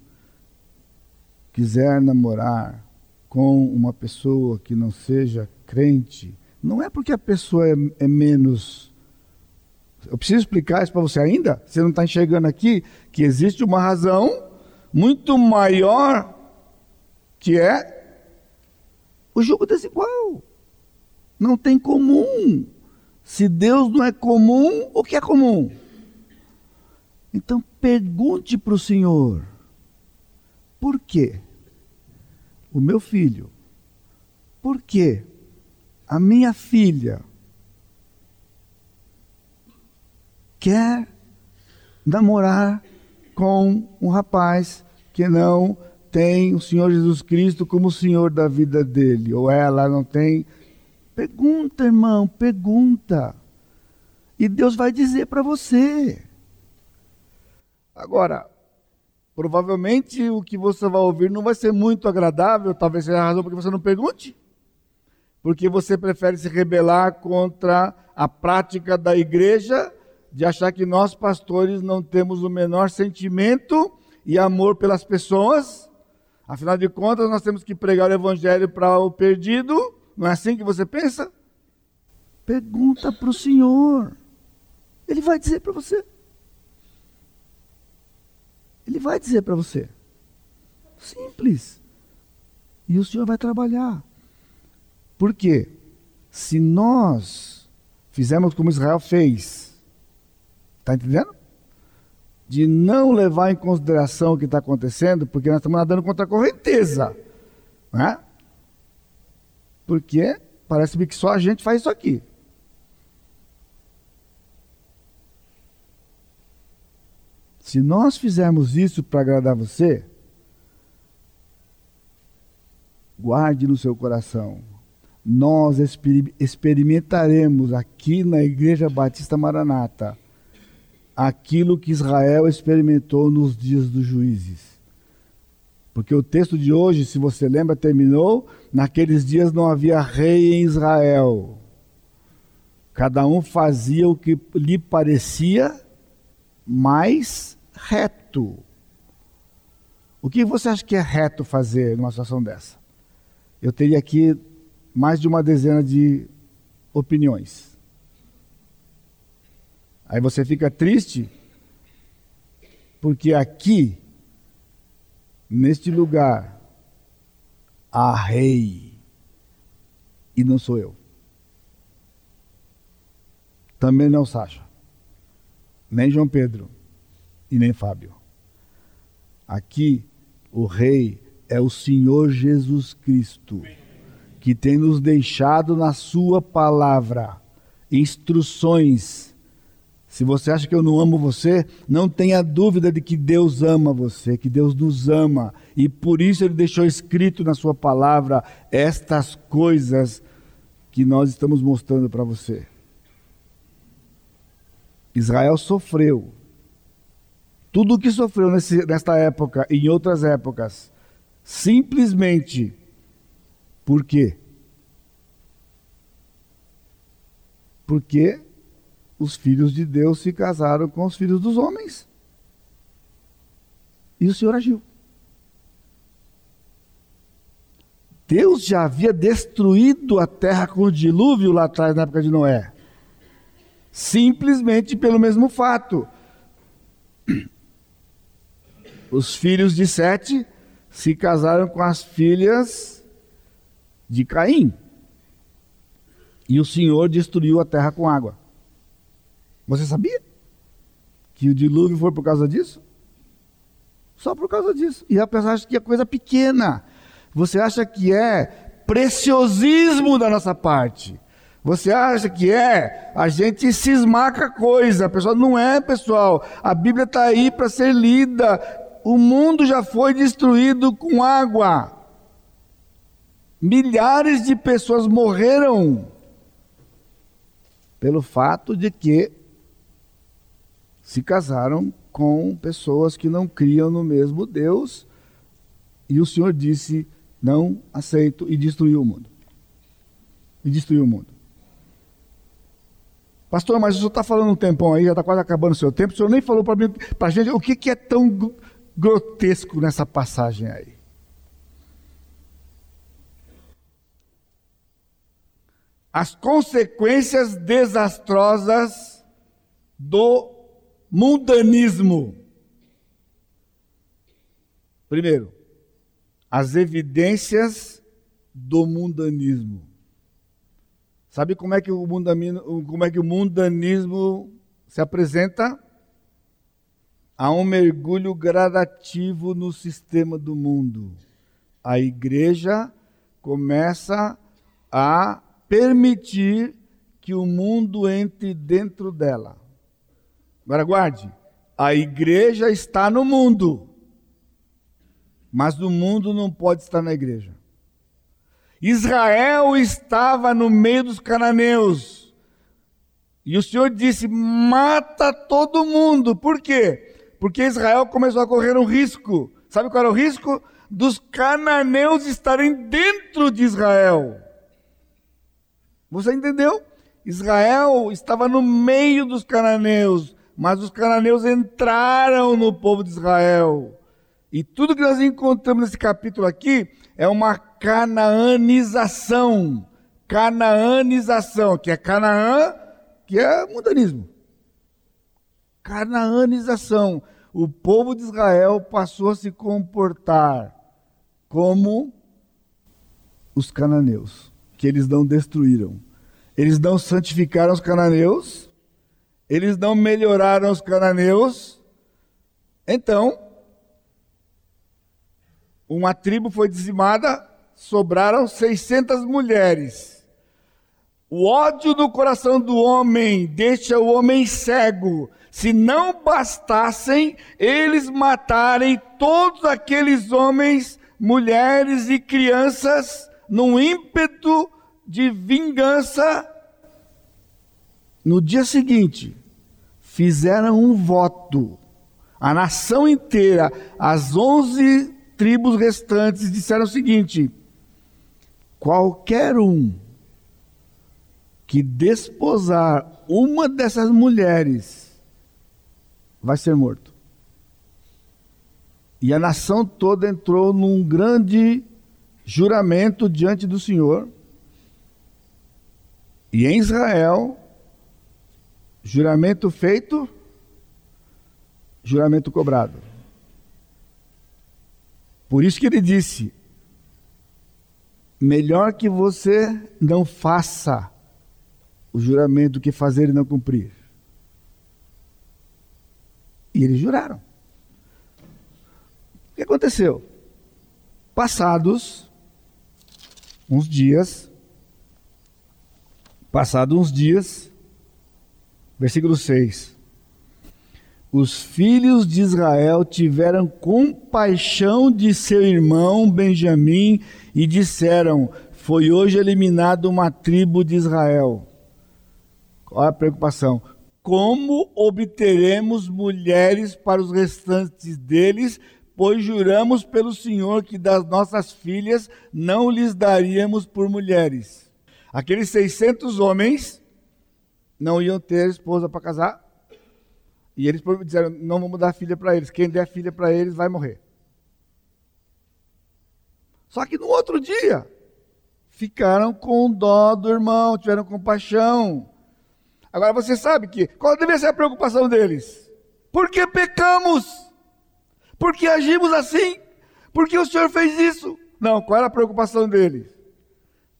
quiser namorar com uma pessoa que não seja crente, não é porque a pessoa é, é menos. Eu preciso explicar isso para você ainda? Você não está enxergando aqui que existe uma razão muito maior que é o jogo desigual não tem comum. Se Deus não é comum, o que é comum? Então pergunte para o Senhor: por quê? O meu filho, por quê? A minha filha quer namorar com um rapaz que não tem o Senhor Jesus Cristo como o Senhor da vida dele, ou ela não tem Pergunta, irmão, pergunta. E Deus vai dizer para você. Agora, provavelmente o que você vai ouvir não vai ser muito agradável, talvez seja a razão porque você não pergunte. Porque você prefere se rebelar contra a prática da igreja de achar que nós pastores não temos o menor sentimento e amor pelas pessoas. Afinal de contas, nós temos que pregar o evangelho para o perdido não é assim que você pensa? Pergunta para o Senhor. Ele vai dizer para você. Ele vai dizer para você. Simples. E o Senhor vai trabalhar. Por quê? Se nós fizermos como Israel fez, está entendendo? De não levar em consideração o que está acontecendo, porque nós estamos nadando contra a correnteza. Não é? Porque parece-me que só a gente faz isso aqui. Se nós fizermos isso para agradar você, guarde no seu coração. Nós experimentaremos aqui na Igreja Batista Maranata aquilo que Israel experimentou nos dias dos juízes. Porque o texto de hoje, se você lembra, terminou: naqueles dias não havia rei em Israel. Cada um fazia o que lhe parecia mais reto. O que você acha que é reto fazer numa situação dessa? Eu teria aqui mais de uma dezena de opiniões. Aí você fica triste, porque aqui neste lugar há rei e não sou eu. Também não Sacha, nem João Pedro e nem Fábio. Aqui, o Rei é o Senhor Jesus Cristo, que tem nos deixado na Sua palavra instruções. Se você acha que eu não amo você, não tenha dúvida de que Deus ama você, que Deus nos ama, e por isso Ele deixou escrito na Sua palavra estas coisas que nós estamos mostrando para você. Israel sofreu. Tudo o que sofreu nesse, nesta época e em outras épocas, simplesmente por quê? Porque os filhos de Deus se casaram com os filhos dos homens. E o Senhor agiu. Deus já havia destruído a terra com o dilúvio lá atrás, na época de Noé. Simplesmente pelo mesmo fato. Os filhos de Sete se casaram com as filhas de Caim. E o Senhor destruiu a terra com água. Você sabia que o dilúvio foi por causa disso? Só por causa disso. E a pessoa acha que é coisa pequena. Você acha que é preciosismo da nossa parte. Você acha que é? A gente cismar com a coisa. A pessoa não é, pessoal. A Bíblia está aí para ser lida. O mundo já foi destruído com água. Milhares de pessoas morreram pelo fato de que se casaram com pessoas que não criam no mesmo Deus. E o Senhor disse: Não aceito, e destruiu o mundo. E destruiu o mundo. Pastor, mas o senhor está falando um tempão aí, já está quase acabando o seu tempo, o senhor nem falou para a gente o que, que é tão grotesco nessa passagem aí. As consequências desastrosas do mundanismo. Primeiro, as evidências do mundanismo. Sabe como é que o mundanismo, como é que o mundanismo se apresenta? Há um mergulho gradativo no sistema do mundo. A igreja começa a permitir que o mundo entre dentro dela. Agora guarde, a igreja está no mundo, mas o mundo não pode estar na igreja. Israel estava no meio dos cananeus. E o Senhor disse: mata todo mundo. Por quê? Porque Israel começou a correr um risco. Sabe qual era o risco? Dos cananeus estarem dentro de Israel. Você entendeu? Israel estava no meio dos cananeus, mas os cananeus entraram no povo de Israel. E tudo que nós encontramos nesse capítulo aqui é uma canaanização. Canaanização, que é Canaã, que é mundanismo. Canaanização. O povo de Israel passou a se comportar como os cananeus, que eles não destruíram. Eles não santificaram os cananeus, eles não melhoraram os cananeus. Então, uma tribo foi dizimada, sobraram 600 mulheres. O ódio do coração do homem deixa o homem cego. Se não bastassem eles matarem todos aqueles homens, mulheres e crianças num ímpeto de vingança, no dia seguinte, fizeram um voto. A nação inteira, as onze tribos restantes, disseram o seguinte: qualquer um que desposar uma dessas mulheres vai ser morto. E a nação toda entrou num grande juramento diante do Senhor. E em Israel, juramento feito, juramento cobrado. Por isso que ele disse: melhor que você não faça o juramento que fazer e não cumprir. E eles juraram. que aconteceu? Passados uns dias, passados uns dias, versículo 6. Os filhos de Israel tiveram compaixão de seu irmão Benjamim e disseram: Foi hoje eliminada uma tribo de Israel. É a preocupação? Como obteremos mulheres para os restantes deles, pois juramos pelo Senhor que das nossas filhas não lhes daríamos por mulheres. Aqueles 600 homens não iam ter esposa para casar, e eles disseram: não vamos dar filha para eles, quem der filha para eles vai morrer. Só que no outro dia, ficaram com dó do irmão, tiveram compaixão. Agora você sabe que qual deve ser a preocupação deles? Por que pecamos? Por que agimos assim? Por que o Senhor fez isso? Não, qual era a preocupação deles?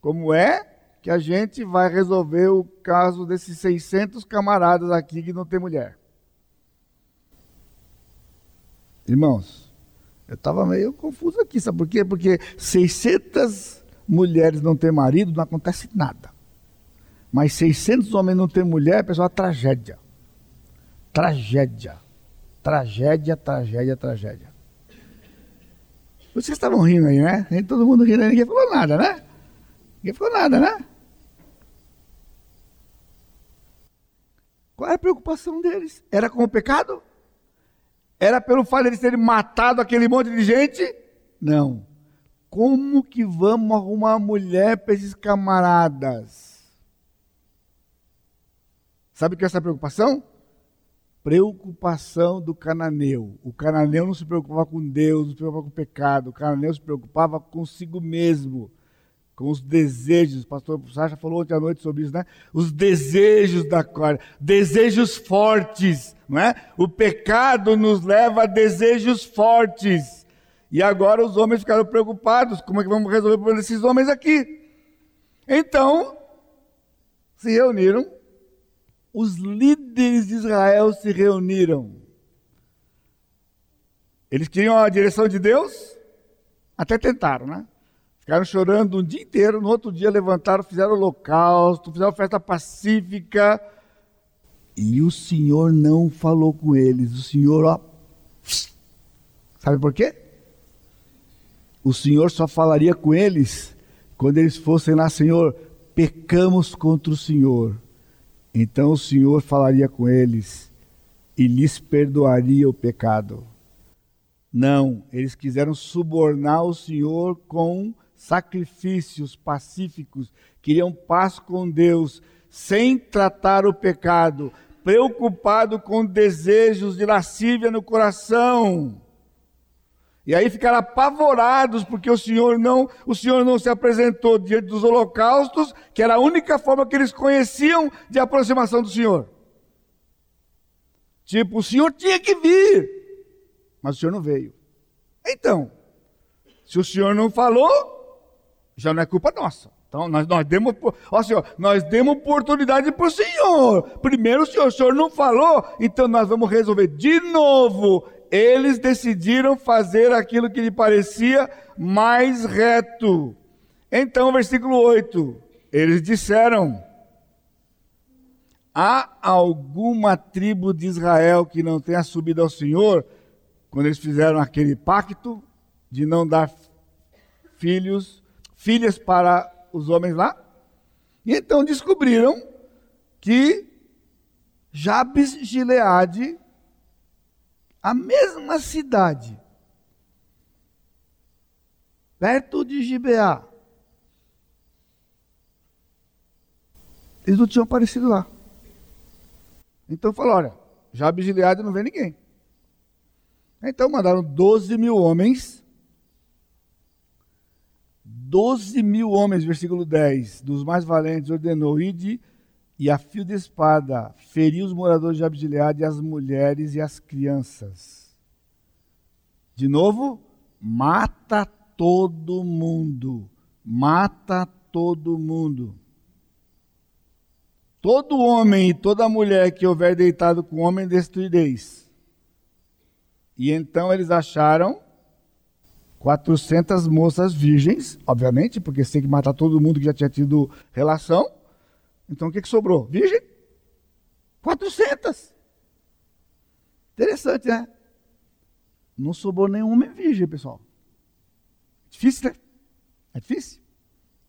Como é que a gente vai resolver o caso desses 600 camaradas aqui que não tem mulher? Irmãos, eu estava meio confuso aqui, sabe por quê? Porque 600 mulheres não ter marido, não acontece nada. Mas 600 homens não ter mulher, pessoal, é tragédia. Tragédia. Tragédia, tragédia, tragédia. Vocês estavam rindo aí, né? Nem todo mundo rindo aí, ninguém falou nada, né? Ninguém falou nada, né? Qual era a preocupação deles? Era com o pecado? Era pelo fato de eles terem matado aquele monte de gente? Não. Como que vamos arrumar mulher para esses camaradas? Sabe o que é essa preocupação? preocupação do cananeu. O cananeu não se preocupava com Deus, não se preocupava com o pecado. O cananeu se preocupava consigo mesmo, com os desejos. O pastor Sacha falou ontem à noite sobre isso, né? Os desejos da carne, desejos fortes, não é? O pecado nos leva a desejos fortes. E agora os homens ficaram preocupados, como é que vamos resolver o problema desses homens aqui? Então, se reuniram os líderes de Israel se reuniram. Eles queriam a direção de Deus? Até tentaram, né? Ficaram chorando um dia inteiro, no outro dia levantaram, fizeram holocausto, fizeram festa pacífica. E o Senhor não falou com eles. O Senhor, ó. Sabe por quê? O Senhor só falaria com eles quando eles fossem lá, Senhor, pecamos contra o Senhor. Então o Senhor falaria com eles e lhes perdoaria o pecado. Não, eles quiseram subornar o Senhor com sacrifícios pacíficos, queriam paz com Deus, sem tratar o pecado, preocupado com desejos de lascívia no coração. E aí ficaram apavorados porque o Senhor não, o Senhor não se apresentou diante dos holocaustos, que era a única forma que eles conheciam de aproximação do Senhor. Tipo, o Senhor tinha que vir, mas o Senhor não veio. Então, se o Senhor não falou, já não é culpa nossa. Então, nós, nós demos, ó Senhor, nós demos oportunidade para o Senhor. Primeiro o Senhor, o Senhor não falou, então nós vamos resolver de novo eles decidiram fazer aquilo que lhe parecia mais reto. Então, versículo 8: eles disseram: Há alguma tribo de Israel que não tenha subido ao Senhor, quando eles fizeram aquele pacto de não dar filhos, filhas para os homens lá? E então descobriram que Jabes Gileade a mesma cidade, perto de Gibeá. Eles não tinham aparecido lá. Então falou: olha, já Gileade não vê ninguém. Então mandaram 12 mil homens. 12 mil homens, versículo 10, dos mais valentes, ordenou: ide e a fio de espada feriu os moradores de Abdileade, as mulheres e as crianças. De novo, mata todo mundo. Mata todo mundo. Todo homem e toda mulher que houver deitado com homem, destruireis. E então eles acharam 400 moças virgens, obviamente, porque tem que matar todo mundo que já tinha tido relação. Então o que, que sobrou? Virgem? 400. Interessante, né? Não sobrou nenhum homem virgem, pessoal. Difícil, né? É difícil.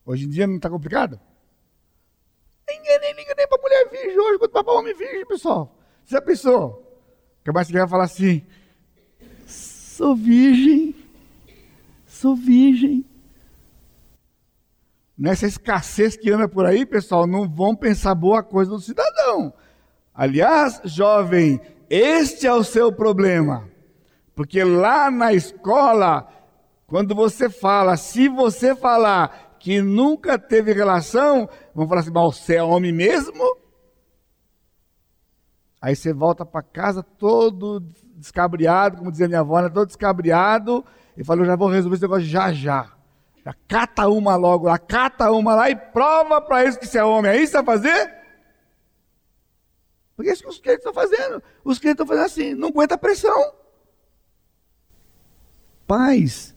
Hoje em dia não está complicado? Ninguém nem liga nem para mulher virgem hoje, quanto para homem virgem, pessoal. Você já pensou? Você vai falar assim: sou virgem sou virgem. Nessa escassez que anda por aí, pessoal, não vão pensar boa coisa do cidadão. Aliás, jovem, este é o seu problema. Porque lá na escola, quando você fala, se você falar que nunca teve relação, vão falar assim, mas você é homem mesmo? Aí você volta para casa todo descabriado, como dizia minha avó, né? todo descabriado, e falou: já vou resolver esse negócio já já. Cata uma logo lá, cata uma lá e prova para eles que você é homem. É isso que você vai fazer? Porque é isso que os clientes estão fazendo. Os clientes estão fazendo assim, não aguenta a pressão. Pais,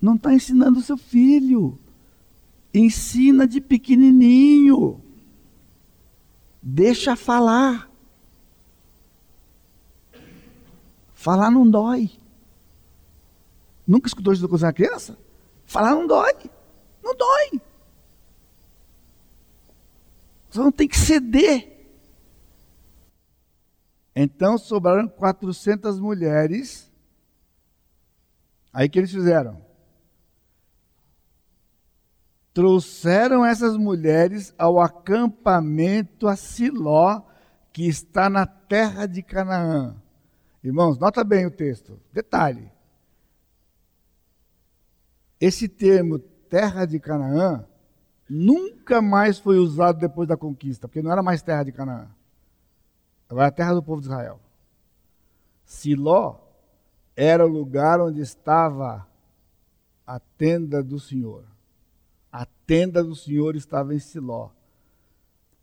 não está ensinando o seu filho. Ensina de pequenininho. Deixa falar. Falar não dói. Nunca escutou Jesus cozinhar criança? Falar não dói. Não dói. Você não tem que ceder. Então sobraram 400 mulheres. Aí que eles fizeram? Trouxeram essas mulheres ao acampamento a Siló, que está na terra de Canaã. Irmãos, nota bem o texto. Detalhe. Esse termo terra de Canaã nunca mais foi usado depois da conquista, porque não era mais terra de Canaã. Agora é terra do povo de Israel. Siló era o lugar onde estava a tenda do Senhor. A tenda do Senhor estava em Siló.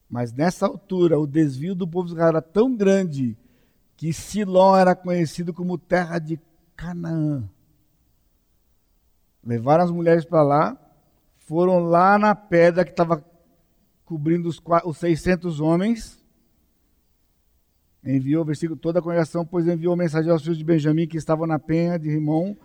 Mas nessa altura, o desvio do povo de Israel era tão grande que Siló era conhecido como terra de Canaã. Levaram as mulheres para lá, foram lá na pedra que estava cobrindo os, os 600 homens. Enviou, versículo, toda a congregação, pois enviou mensagem aos filhos de Benjamim que estavam na penha de Rimon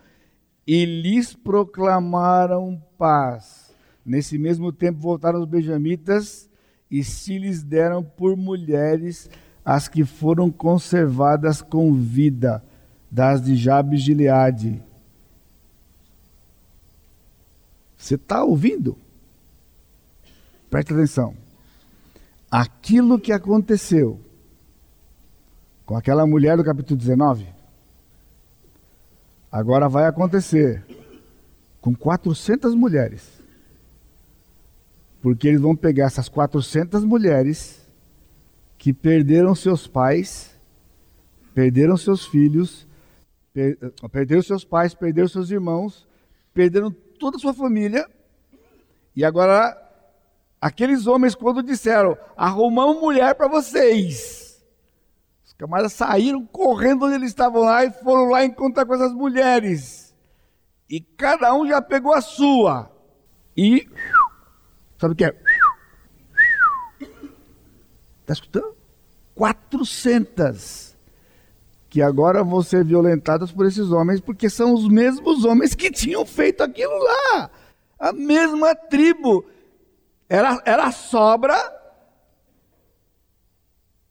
e lhes proclamaram paz. Nesse mesmo tempo voltaram os benjamitas e se lhes deram por mulheres as que foram conservadas com vida, das de Jabes de Gileade Você está ouvindo? Preste atenção. Aquilo que aconteceu com aquela mulher do capítulo 19, agora vai acontecer com 400 mulheres. Porque eles vão pegar essas 400 mulheres que perderam seus pais, perderam seus filhos, per perderam seus pais, perderam seus irmãos, perderam toda a sua família. E agora, aqueles homens, quando disseram: arrumamos mulher para vocês. Os camaradas saíram correndo onde eles estavam lá e foram lá encontrar com essas mulheres. E cada um já pegou a sua. E. Sabe o que é? Está escutando? 400 que agora vão ser violentadas por esses homens, porque são os mesmos homens que tinham feito aquilo lá. A mesma tribo. Era, era sobra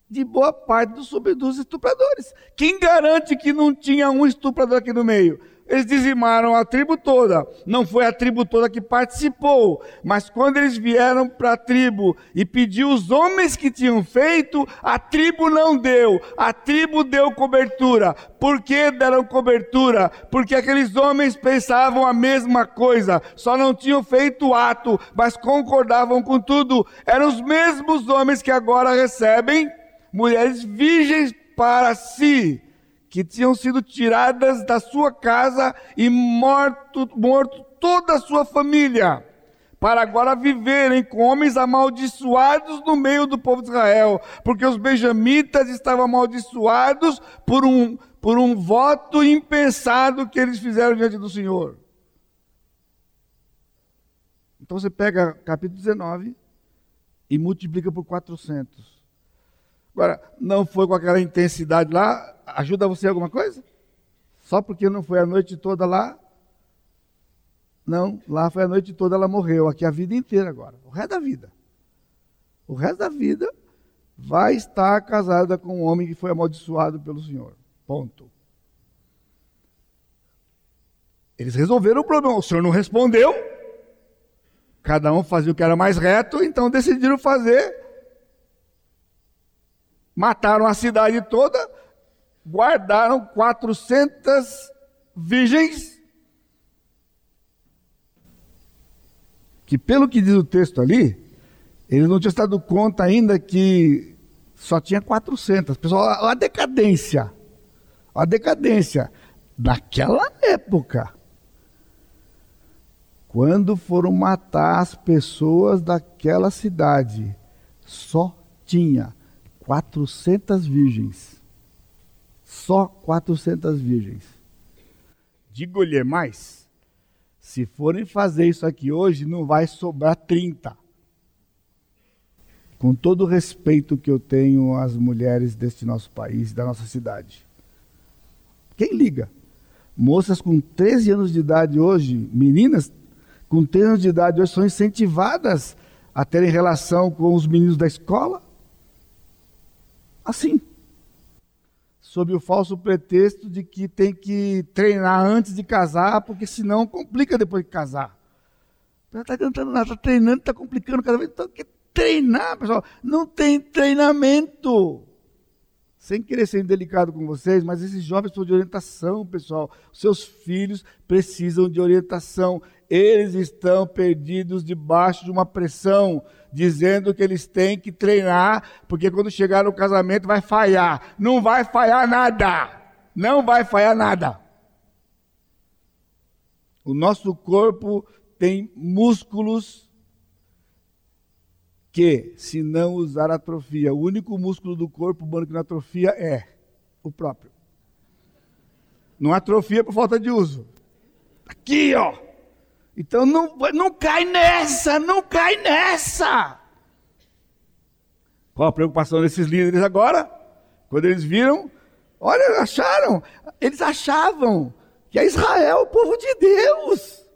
de boa parte dos, dos estupradores. Quem garante que não tinha um estuprador aqui no meio? Eles dizimaram a tribo toda. Não foi a tribo toda que participou, mas quando eles vieram para a tribo e pediu os homens que tinham feito, a tribo não deu. A tribo deu cobertura. Por que deram cobertura? Porque aqueles homens pensavam a mesma coisa, só não tinham feito ato, mas concordavam com tudo. Eram os mesmos homens que agora recebem mulheres virgens para si que tinham sido tiradas da sua casa e morto, morto toda a sua família, para agora viverem com homens amaldiçoados no meio do povo de Israel, porque os benjamitas estavam amaldiçoados por um, por um voto impensado que eles fizeram diante do Senhor. Então você pega capítulo 19 e multiplica por 400. Agora, não foi com aquela intensidade lá, ajuda você alguma coisa? Só porque não foi a noite toda lá? Não, lá foi a noite toda, ela morreu. Aqui a vida inteira agora. O resto da vida. O resto da vida vai estar casada com um homem que foi amaldiçoado pelo Senhor. Ponto. Eles resolveram o problema. O Senhor não respondeu. Cada um fazia o que era mais reto, então decidiram fazer. Mataram a cidade toda, guardaram 400 virgens. Que, pelo que diz o texto ali, eles não tinham se dado conta ainda que só tinha 400. Pessoal, a decadência. A decadência. Naquela época. Quando foram matar as pessoas daquela cidade, só tinha 400 virgens. Só 400 virgens. Digo-lhe mais: se forem fazer isso aqui hoje, não vai sobrar 30. Com todo o respeito que eu tenho às mulheres deste nosso país, da nossa cidade. Quem liga? Moças com 13 anos de idade hoje, meninas com 13 anos de idade hoje, são incentivadas a terem relação com os meninos da escola? Assim. Sob o falso pretexto de que tem que treinar antes de casar, porque senão complica depois de casar. Não está adiantando nada, está treinando, está complicando cada vez. Então, que treinar, pessoal? Não tem treinamento sem querer ser indelicado com vocês, mas esses jovens precisam de orientação, pessoal. Seus filhos precisam de orientação. Eles estão perdidos debaixo de uma pressão, dizendo que eles têm que treinar, porque quando chegar no casamento vai falhar. Não vai falhar nada. Não vai falhar nada. O nosso corpo tem músculos que, se não usar atrofia, o único músculo do corpo humano que não atrofia é o próprio. Não atrofia por falta de uso. Aqui, ó. Então não, não cai nessa, não cai nessa. Qual a preocupação desses líderes agora? Quando eles viram, olha, acharam, eles achavam que é Israel o povo de Deus.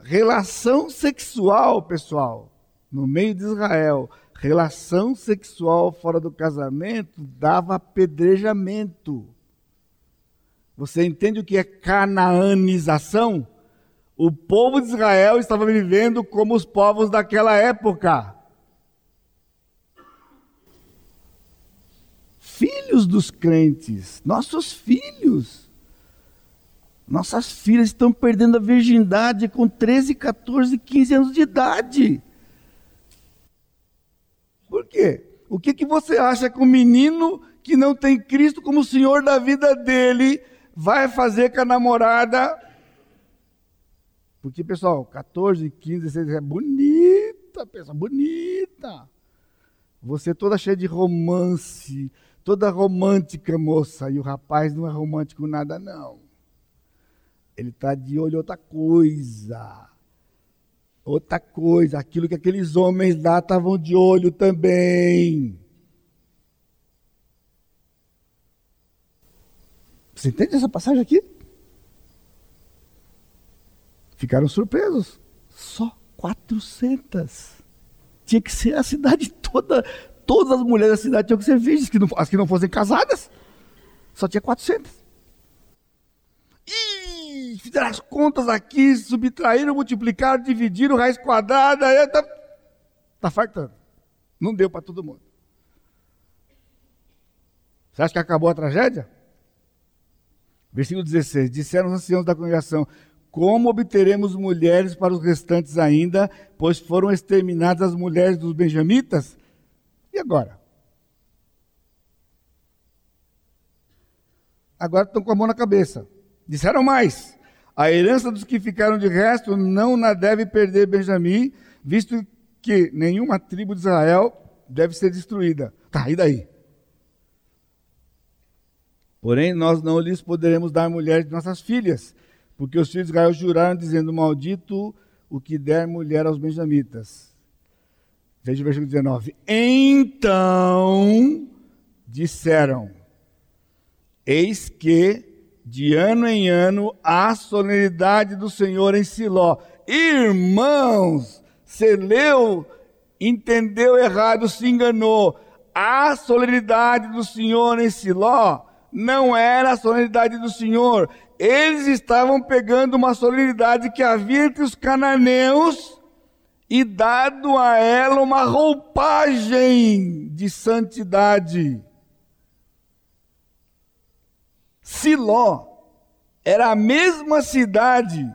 Relação sexual, pessoal, no meio de Israel, relação sexual fora do casamento dava apedrejamento. Você entende o que é canaanização? O povo de Israel estava vivendo como os povos daquela época. Filhos dos crentes, nossos filhos. Nossas filhas estão perdendo a virgindade com 13, 14, 15 anos de idade. Por quê? O que, que você acha que um menino que não tem Cristo como Senhor da vida dele vai fazer com a namorada? Porque, pessoal, 14, 15, 16 é bonita, pessoal, bonita. Você toda cheia de romance, toda romântica, moça, e o rapaz não é romântico nada, não. Ele está de olho outra coisa. Outra coisa, aquilo que aqueles homens lá estavam de olho também. Você entende essa passagem aqui? Ficaram surpresos. Só 400. Tinha que ser a cidade toda. Todas as mulheres da cidade tinham que ser virgens, que não, as que não fossem casadas. Só tinha 400 fizeram as contas aqui, subtraíram, multiplicaram, dividiram, raiz quadrada, está tá fartando. Não deu para todo mundo. Você acha que acabou a tragédia? Versículo 16: Disseram os anciãos da congregação: Como obteremos mulheres para os restantes ainda, pois foram exterminadas as mulheres dos benjamitas? E agora? Agora estão com a mão na cabeça. Disseram mais: a herança dos que ficaram de resto não na deve perder Benjamim, visto que nenhuma tribo de Israel deve ser destruída. Tá, e daí? Porém, nós não lhes poderemos dar mulheres de nossas filhas, porque os filhos de Israel juraram, dizendo: Maldito o que der mulher aos benjamitas. Veja o versículo 19. Então disseram: Eis que de ano em ano a solenidade do Senhor em Siló. Irmãos, você leu, entendeu errado, se enganou. A solenidade do Senhor em Siló não era a solenidade do Senhor. Eles estavam pegando uma solenidade que havia entre os cananeus e dado a ela uma roupagem de santidade. Siló era a mesma cidade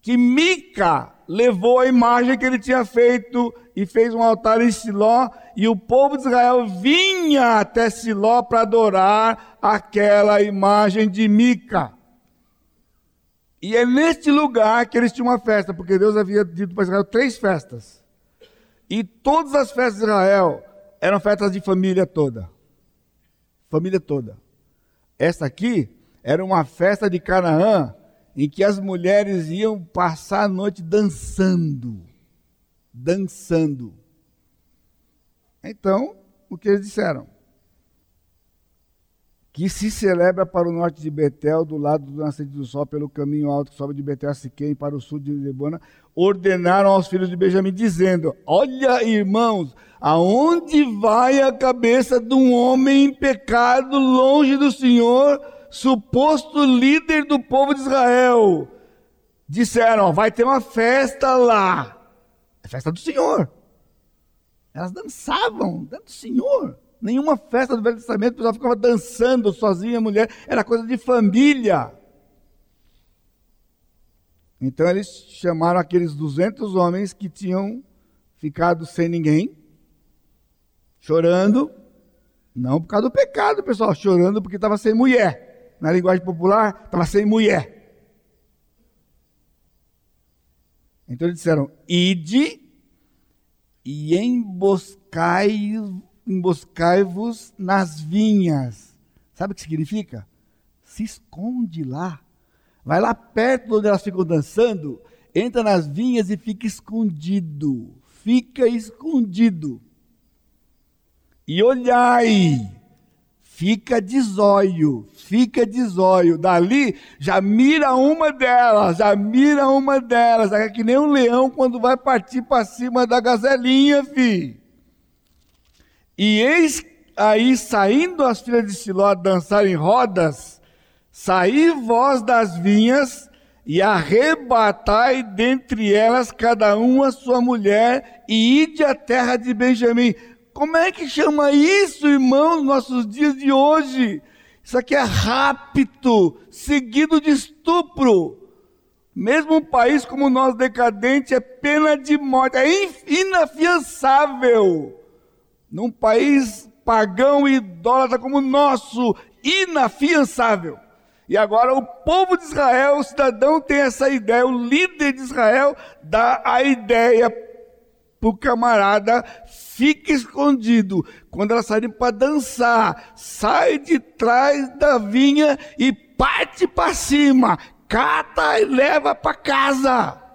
que Mica levou a imagem que ele tinha feito e fez um altar em Siló, e o povo de Israel vinha até Siló para adorar aquela imagem de Mica. E é neste lugar que eles tinham uma festa, porque Deus havia dito para Israel três festas. E todas as festas de Israel eram festas de família toda. Família toda. Essa aqui era uma festa de Canaã em que as mulheres iam passar a noite dançando. Dançando. Então, o que eles disseram? Que se celebra para o norte de Betel, do lado do nascente do sol, pelo caminho alto que sobe de Betel a Siquém, para o sul de Lebona, ordenaram aos filhos de Benjamim, dizendo: Olha, irmãos, aonde vai a cabeça de um homem em pecado, longe do Senhor, suposto líder do povo de Israel? Disseram: Vai ter uma festa lá, é festa do Senhor. Elas dançavam, do Senhor. Nenhuma festa do Velho Testamento, o pessoal ficava dançando sozinha, mulher, era coisa de família. Então eles chamaram aqueles 200 homens que tinham ficado sem ninguém, chorando, não por causa do pecado, pessoal, chorando porque estava sem mulher. Na linguagem popular, estava sem mulher. Então eles disseram: Ide e emboscai-vos emboscai-vos nas vinhas. Sabe o que significa? Se esconde lá. Vai lá perto onde elas ficam dançando, entra nas vinhas e fica escondido. Fica escondido. E olhai, fica de zóio, fica de zóio. Dali já mira uma delas, já mira uma delas. É que nem um leão quando vai partir para cima da gazelinha, filho. E eis aí saindo as filhas de Siló a dançar em rodas, saí vós das vinhas e arrebatai dentre elas cada uma sua mulher e ide à terra de Benjamim. Como é que chama isso, irmãos, nos nossos dias de hoje? Isso aqui é rapto, seguido de estupro. Mesmo um país como o nosso decadente é pena de morte, é inafiançável num país pagão e idólatra como o nosso, inafiançável. E agora o povo de Israel, o cidadão tem essa ideia, o líder de Israel dá a ideia para o camarada, fica escondido. Quando elas saírem para dançar, sai de trás da vinha e parte para cima, cata e leva para casa.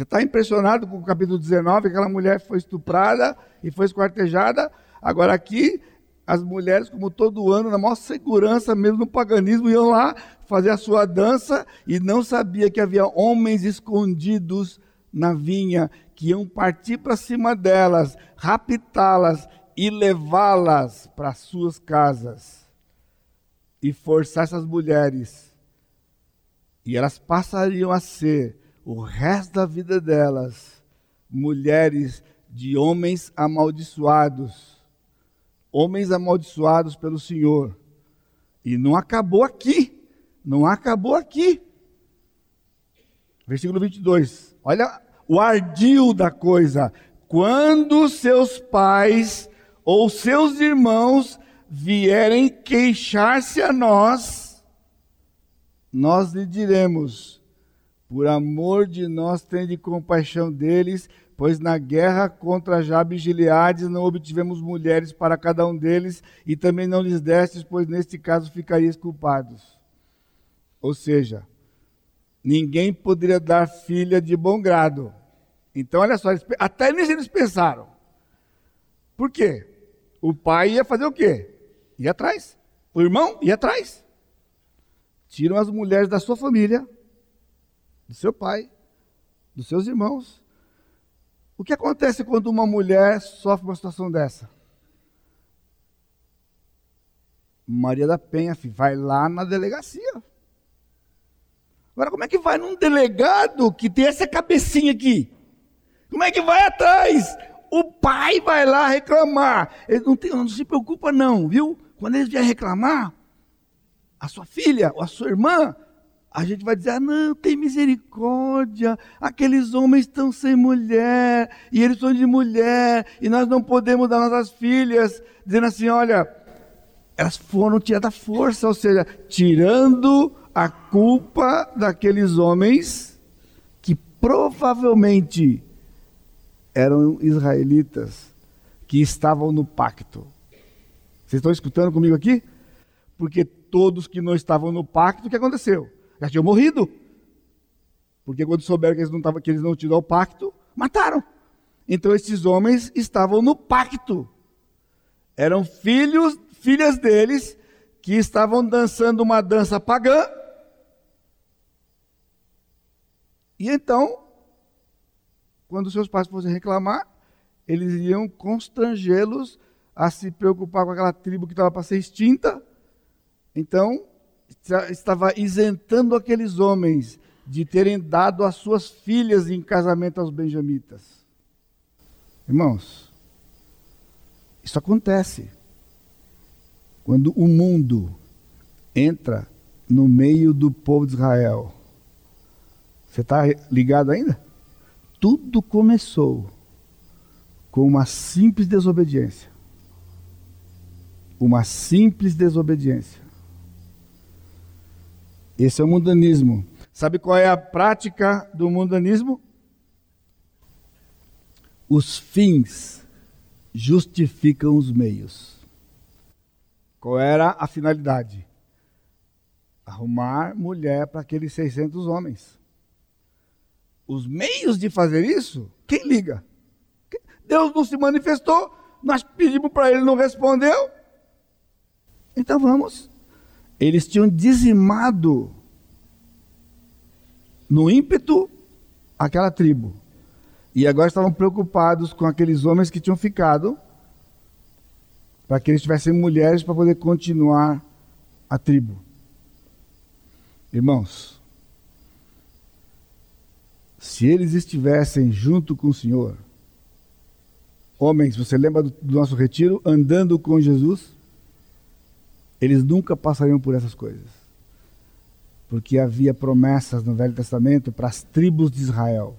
Você está impressionado com o capítulo 19, aquela mulher foi estuprada e foi esquartejada. Agora aqui, as mulheres, como todo ano, na maior segurança, mesmo no paganismo, iam lá fazer a sua dança e não sabia que havia homens escondidos na vinha que iam partir para cima delas, raptá-las e levá-las para suas casas e forçar essas mulheres. E elas passariam a ser o resto da vida delas, mulheres de homens amaldiçoados, homens amaldiçoados pelo Senhor. E não acabou aqui, não acabou aqui. Versículo 22, olha o ardil da coisa. Quando seus pais ou seus irmãos vierem queixar-se a nós, nós lhe diremos: por amor de nós, tende compaixão deles, pois na guerra contra Jabe e Gileades não obtivemos mulheres para cada um deles, e também não lhes destes, pois neste caso ficarias culpados. Ou seja, ninguém poderia dar filha de bom grado. Então, olha só, até nisso eles pensaram. Por quê? O pai ia fazer o quê? Ia atrás. O irmão ia atrás. Tiram as mulheres da sua família, do seu pai, dos seus irmãos. O que acontece quando uma mulher sofre uma situação dessa? Maria da Penha, filho, vai lá na delegacia. Agora, como é que vai num delegado que tem essa cabecinha aqui? Como é que vai atrás? O pai vai lá reclamar. Ele não, tem, não se preocupa, não, viu? Quando eles vierem reclamar, a sua filha ou a sua irmã, a gente vai dizer: ah, não, tem misericórdia, aqueles homens estão sem mulher, e eles são de mulher, e nós não podemos dar nossas filhas, dizendo assim: olha, elas foram tiradas da força, ou seja, tirando a culpa daqueles homens que provavelmente eram israelitas que estavam no pacto. Vocês estão escutando comigo aqui? Porque todos que não estavam no pacto, o que aconteceu? Já tinham morrido. Porque quando souberam que eles não, tavam, que eles não tinham o pacto, mataram. Então esses homens estavam no pacto. Eram filhos, filhas deles que estavam dançando uma dança pagã. E então quando seus pais fossem reclamar, eles iam constrangê-los a se preocupar com aquela tribo que estava para ser extinta. Então, estava isentando aqueles homens de terem dado as suas filhas em casamento aos benjamitas. Irmãos, isso acontece quando o mundo entra no meio do povo de Israel. Você está ligado ainda? tudo começou com uma simples desobediência. Uma simples desobediência. Esse é o mundanismo. Sabe qual é a prática do mundanismo? Os fins justificam os meios. Qual era a finalidade? Arrumar mulher para aqueles 600 homens os meios de fazer isso, quem liga? Deus não se manifestou, nós pedimos para ele, não respondeu. Então vamos. Eles tinham dizimado no ímpeto aquela tribo. E agora estavam preocupados com aqueles homens que tinham ficado, para que eles tivessem mulheres para poder continuar a tribo. Irmãos, se eles estivessem junto com o Senhor, homens, você lembra do, nosso retiro, andando com Jesus, eles nunca passariam por essas coisas. Porque havia promessas no Velho Testamento para as tribos de Israel,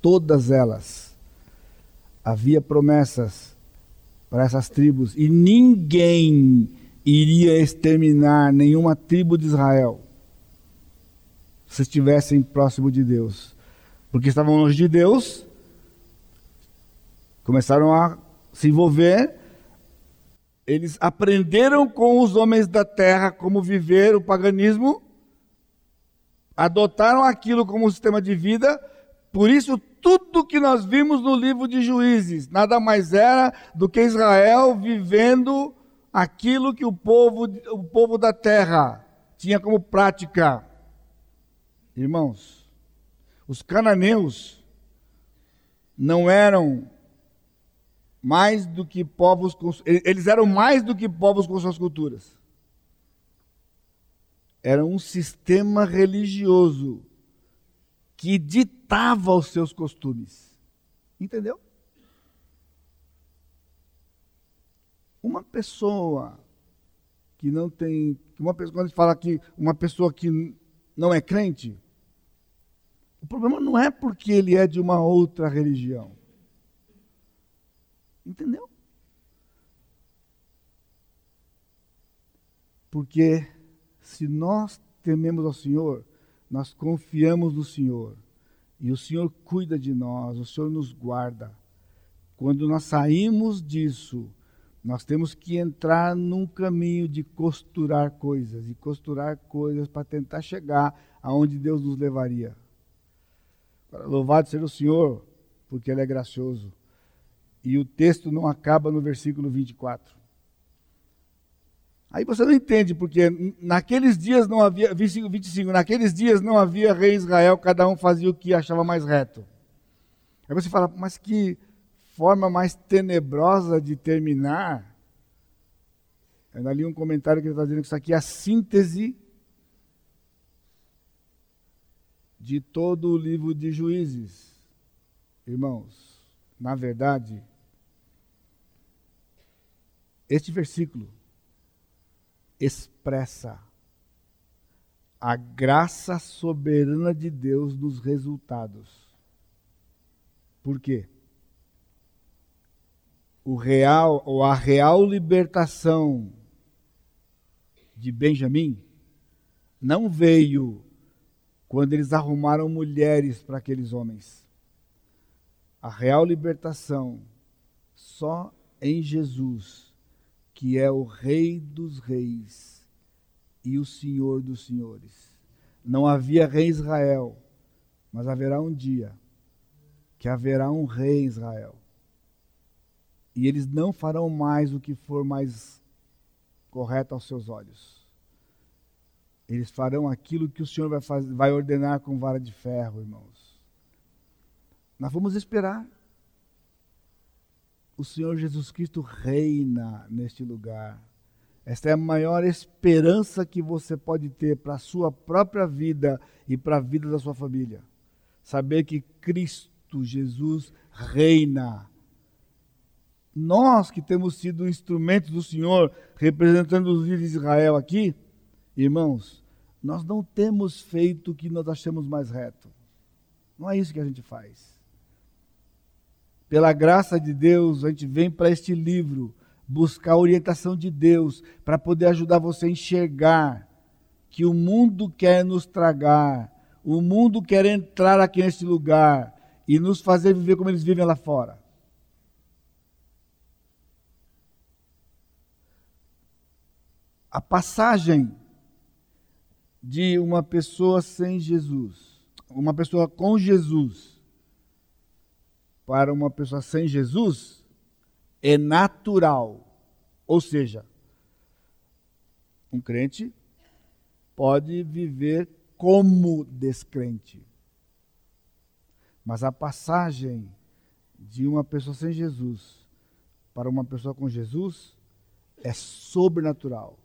todas elas. Havia promessas para essas tribos e ninguém iria exterminar nenhuma tribo de Israel se estivessem próximo de Deus porque estavam longe de Deus, começaram a se envolver. Eles aprenderam com os homens da terra como viver o paganismo, adotaram aquilo como sistema de vida. Por isso, tudo que nós vimos no livro de Juízes nada mais era do que Israel vivendo aquilo que o povo, o povo da terra tinha como prática. Irmãos, os cananeus não eram mais do que povos com, eles eram mais do que povos com suas culturas. Era um sistema religioso que ditava os seus costumes. Entendeu? Uma pessoa que não tem, uma pessoa quando a gente fala que uma pessoa que não é crente, o problema não é porque ele é de uma outra religião. Entendeu? Porque se nós tememos ao Senhor, nós confiamos no Senhor. E o Senhor cuida de nós, o Senhor nos guarda. Quando nós saímos disso, Nós temos que entrar num caminho de costurar coisas, e costurar coisas para tentar chegar aonde Deus nos levaria. Louvado seja o Senhor, porque Ele é gracioso. E o texto não acaba no versículo 24. Aí você não entende, porque naqueles dias não havia, 25, 25, naqueles dias não havia rei Israel, cada um fazia o que achava mais reto. Aí você fala, mas que forma mais tenebrosa de terminar. Eu li um comentário que ele está dizendo que isso aqui é a síntese de todo o livro de juízes. Irmãos, na verdade, este versículo expressa a graça soberana de Deus nos resultados. Por quê? O real ou a real libertação de Benjamim não veio quando eles arrumaram mulheres para aqueles homens. A real libertação só em Jesus que é o Rei dos Reis e o Senhor dos Senhores. Não havia rei Israel, mas haverá um dia que haverá um rei Israel. E eles não farão mais o que for mais correto aos seus olhos. Eles farão aquilo que o Senhor vai, fazer, vai ordenar com vara de ferro, irmãos. Nós vamos esperar o Senhor Jesus Cristo reina neste lugar. Esta é a maior esperança que você pode ter para a sua própria vida e para a vida da sua família. Saber que Cristo Jesus reina. Nós que temos sido instrumentos do Senhor, representando os líderes de Israel aqui, irmãos, nós não temos feito o que nós achamos mais reto. Não é isso que a gente faz pela graça de Deus, a gente vem para este livro buscar a orientação de Deus para poder ajudar você a enxergar que o mundo quer nos tragar, o mundo quer entrar aqui neste lugar e nos fazer viver como eles vivem lá fora. A passagem de uma pessoa sem Jesus, uma pessoa com Jesus, para uma pessoa sem Jesus é natural. Ou seja, um crente pode viver como descrente. Mas a passagem de uma pessoa sem Jesus para uma pessoa com Jesus é sobrenatural.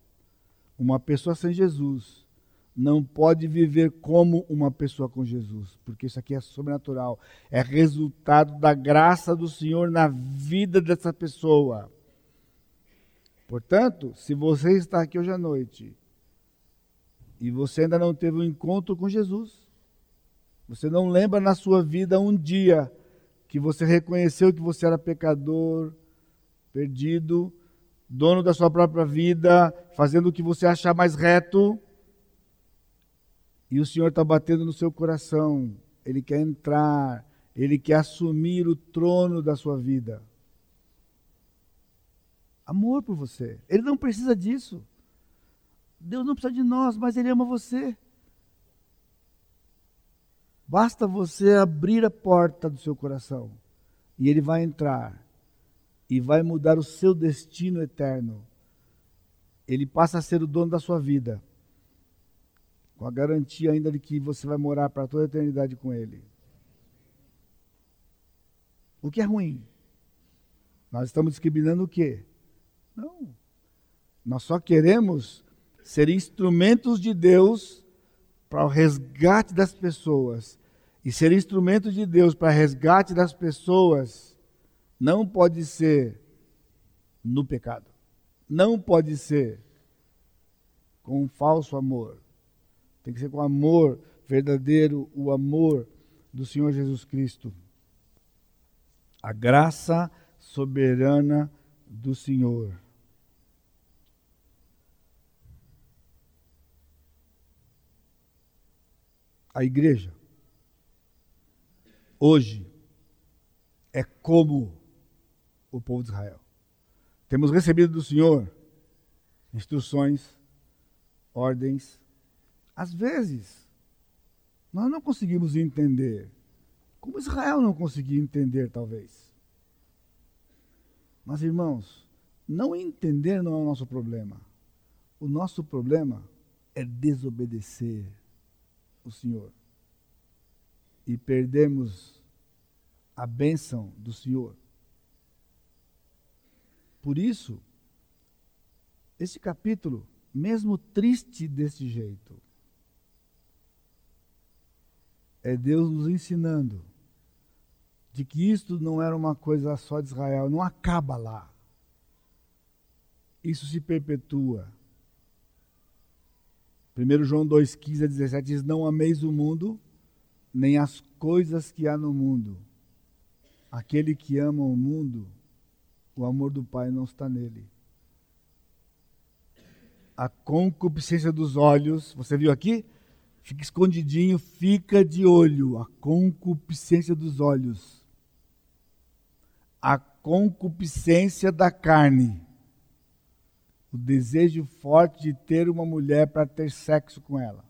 Uma pessoa sem Jesus não pode viver como uma pessoa com Jesus, porque isso aqui é sobrenatural, é resultado da graça do Senhor na vida dessa pessoa. Portanto, se você está aqui hoje à noite e você ainda não teve um encontro com Jesus, você não lembra na sua vida um dia que você reconheceu que você era pecador, perdido, dono da sua própria vida, fazendo o que você achar mais reto, e o Senhor está batendo no seu coração. Ele quer entrar, ele quer assumir o trono da sua vida. Amor por você. Ele não precisa disso. Deus não precisa de nós, mas Ele ama você. Basta você abrir a porta do seu coração e Ele vai entrar e vai mudar o seu destino eterno. Ele passa a ser o dono da sua vida com a garantia ainda de que você vai morar para toda a eternidade com Ele. O que é ruim? Nós estamos discriminando o quê? Não. Nós só queremos ser instrumentos de Deus para o resgate das pessoas. E ser instrumento de Deus para o resgate das pessoas não pode ser no pecado. Não pode ser com um falso amor. Tem que ser com amor verdadeiro, o amor do Senhor Jesus Cristo. A graça soberana do Senhor. A igreja, hoje, é como o povo de Israel. temos recebido do Senhor instruções, ordens. Às vezes, nós não conseguimos entender, como Israel não conseguia entender, talvez. Mas, irmãos, não entender não é o nosso problema. O nosso problema é desobedecer o Senhor e perdermos a bênção do Senhor. Por isso, esse capítulo, mesmo triste desse jeito, é Deus nos ensinando de que isto não era uma coisa só de Israel, não acaba lá. Isso se perpetua. 1 João 2,15 a 17 diz: Não ameis o mundo, nem as coisas que há no mundo. Aquele que ama o mundo, o amor do Pai não está nele. A concupiscência dos olhos, você viu aqui? Fica escondidinho, fica de olho. A concupiscência dos olhos. A concupiscência da carne. O desejo forte de ter uma mulher para ter sexo com ela.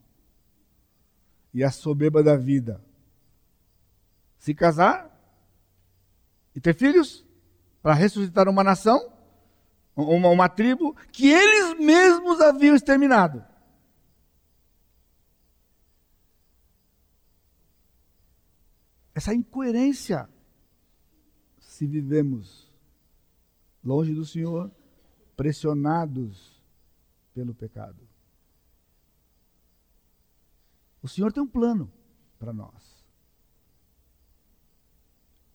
E a soberba da vida. Se casar e ter filhos para ressuscitar uma nação, uma, uma tribo que eles mesmos haviam exterminado. Essa incoerência se vivemos longe do Senhor, pressionados pelo pecado. O Senhor tem um plano para nós.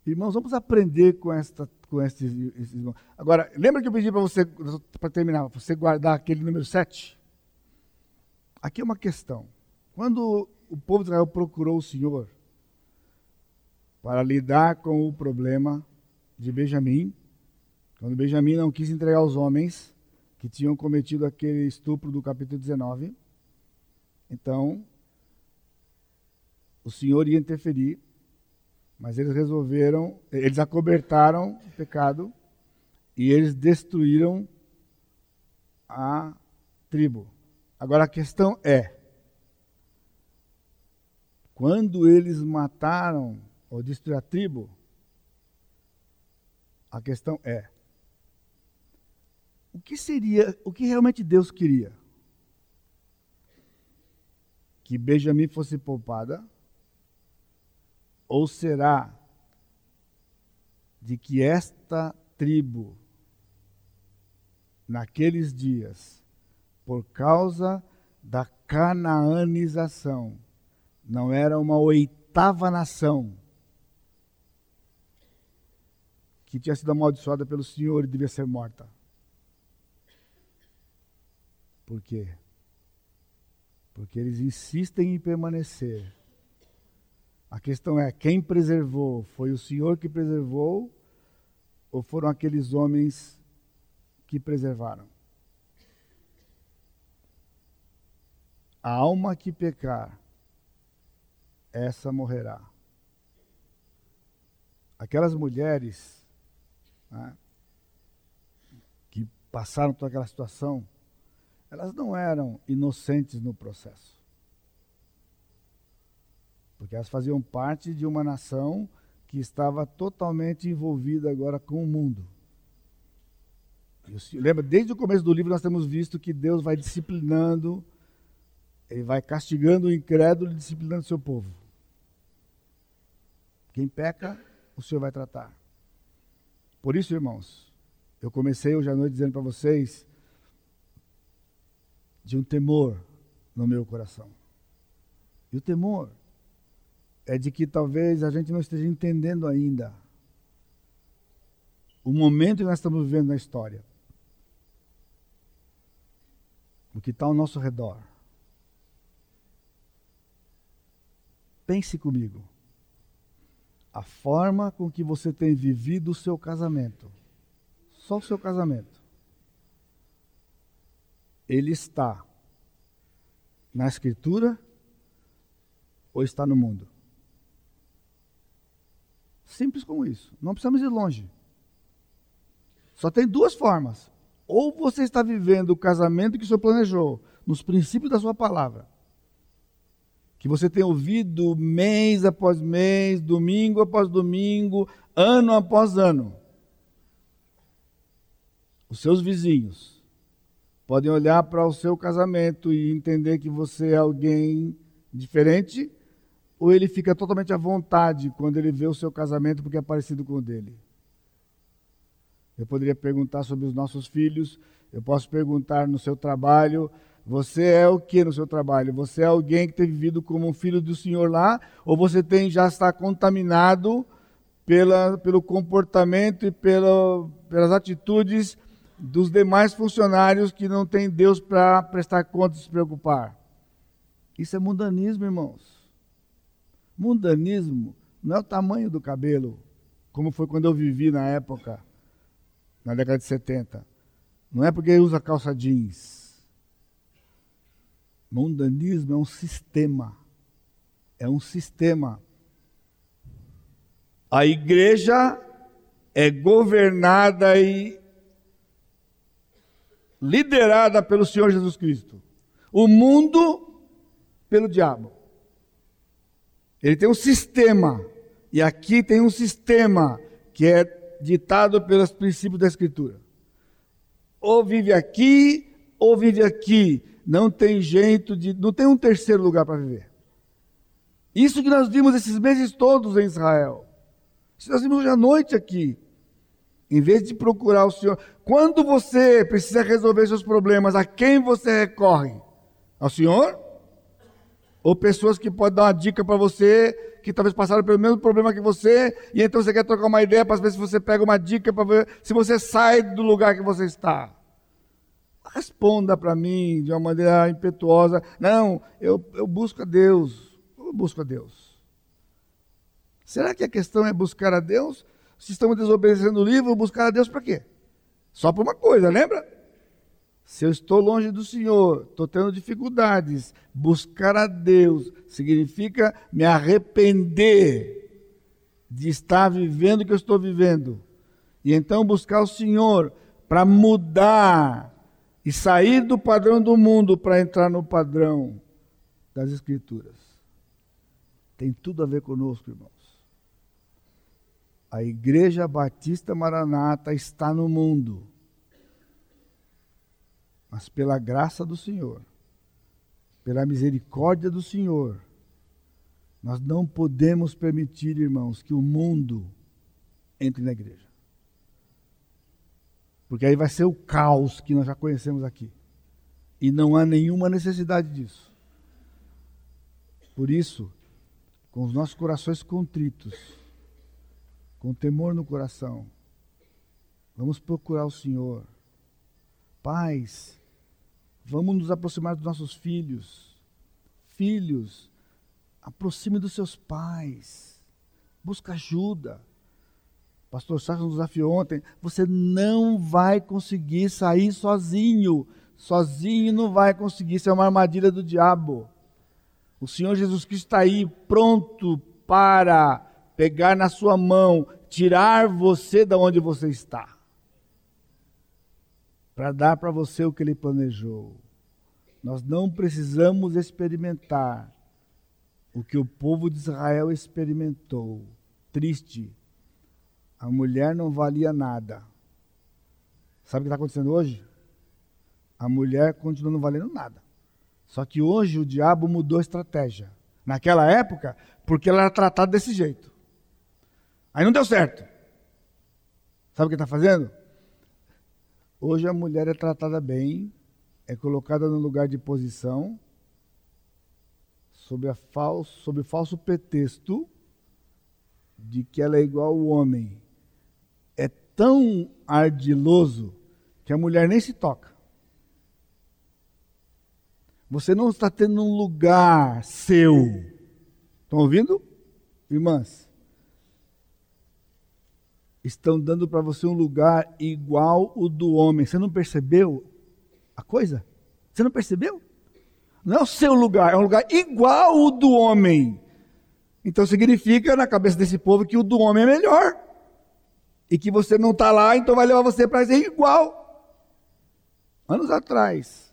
Irmãos, vamos aprender com esta com esses, esses Agora, lembra que eu pedi para você, para terminar, você guardar aquele número 7? Aqui é uma questão. Quando o povo de Israel procurou o Senhor, para lidar com o problema de Benjamim, quando Benjamim não quis entregar os homens que tinham cometido aquele estupro do capítulo 19. Então, o Senhor ia interferir, mas eles resolveram, eles acobertaram o pecado e eles destruíram a tribo. Agora a questão é: quando eles mataram ou destruir a tribo, a questão é: o que seria, o que realmente Deus queria? Que Benjamim fosse poupada? Ou será de que esta tribo, naqueles dias, por causa da canaanização, não era uma oitava nação, que tinha sido amaldiçoada pelo Senhor e devia ser morta. Por quê? Porque eles insistem em permanecer. A questão é: quem preservou? Foi o Senhor que preservou? Ou foram aqueles homens que preservaram? A alma que pecar, essa morrerá. Aquelas mulheres né, que passaram por aquela situação, elas não eram inocentes no processo. Porque elas faziam parte de uma nação que estava totalmente envolvida agora com o mundo. lembra, desde o começo do livro nós temos visto que Deus vai disciplinando, Ele vai castigando o incrédulo e disciplinando o seu povo. Quem peca, o Senhor vai tratar. Por isso, irmãos, eu comecei hoje à noite dizendo para vocês de um temor no meu coração. E o temor é de que talvez a gente não esteja entendendo ainda o momento que nós estamos vivendo na história. O que está ao nosso redor. Pense comigo a forma com que você tem vivido o seu casamento, só o seu casamento, ele está na Escritura ou está no mundo? Simples como isso. Não precisamos ir longe. Só tem duas formas. Ou você está vivendo o casamento que o Senhor planejou, nos princípios da sua palavra, que você tem ouvido mês após mês, domingo após domingo, ano após ano. Os seus vizinhos podem olhar para o seu casamento e entender que você é alguém diferente, ou ele fica totalmente à vontade quando ele vê o seu casamento porque é parecido com o dele. Eu poderia perguntar sobre os nossos filhos, eu posso perguntar no seu trabalho, você é o que no seu trabalho? Você é alguém que tem vivido como um filho do Senhor lá? Ou você tem já está contaminado pela, pelo comportamento e pela, pelas atitudes dos demais funcionários que não têm Deus para prestar conta e se preocupar? Isso é mundanismo, irmãos. Mundanismo não é o tamanho do cabelo, como foi quando eu vivi na época, na década de 70. Não é porque usa calça jeans Mundanismo é um sistema. É um sistema. A igreja é governada e liderada pelo Senhor Jesus Cristo. O mundo pelo diabo. Ele tem um sistema. E aqui tem um sistema que é ditado pelos princípios da Escritura. Ou vive aqui, ou vive aqui não tem jeito de. não tem um terceiro lugar para viver. Isso que nós vimos esses meses todos em Israel. Isso nós vimos hoje à noite aqui. Em vez de procurar o Senhor. Quando você precisa resolver seus problemas, a quem você recorre? Ao Senhor? Ou pessoas que podem dar uma dica para você, que talvez passaram pelo mesmo problema que você, e então você quer trocar uma ideia para ver se você pega uma dica para ver se você sai do lugar que você está responda para mim de uma maneira impetuosa. Não, eu, eu busco a Deus. Eu busco a Deus. Será que a questão é buscar a Deus? Se estamos desobedecendo o livro, buscar a Deus para quê? Só para uma coisa, lembra? Se eu estou longe do Senhor, estou tendo dificuldades, buscar a Deus significa me arrepender de estar vivendo o que eu estou vivendo. E então buscar o Senhor para mudar e sair do padrão do mundo para entrar no padrão das Escrituras. Tem tudo a ver conosco, irmãos. A Igreja Batista Maranata está no mundo, mas pela graça do Senhor, pela misericórdia do Senhor, nós não podemos permitir, irmãos, que o mundo entre na igreja. Porque aí vai ser o caos que nós já conhecemos aqui. E não há nenhuma necessidade disso. Por isso, com os nossos corações contritos, com temor no coração, vamos procurar o Senhor. Pais, vamos nos aproximar dos nossos filhos. Filhos, aproxime dos seus pais. Busca ajuda pastor Sérgio nos desafiou ontem, você não vai conseguir sair sozinho. Sozinho não vai conseguir, isso é uma armadilha do diabo. O Senhor Jesus Cristo está aí pronto para pegar na sua mão, tirar você da onde você está. Para dar para você o que ele planejou. Nós não precisamos experimentar o que o povo de Israel experimentou. Triste, a mulher não valia nada. Sabe o que está acontecendo hoje? A mulher continua não valendo nada. Só que hoje o diabo mudou a estratégia. Naquela época, porque ela era tratada desse jeito. Aí não deu certo. Sabe o que está fazendo? Hoje a mulher é tratada bem, é colocada no lugar de posição, sob, a falso, sob falso pretexto de que ela é igual ao homem tão ardiloso que a mulher nem se toca. Você não está tendo um lugar seu. Estão ouvindo? Irmãs, estão dando para você um lugar igual o do homem. Você não percebeu a coisa? Você não percebeu? Não é o seu lugar, é um lugar igual o do homem. Então significa na cabeça desse povo que o do homem é melhor. E que você não está lá, então vai levar você para ser igual. Anos atrás,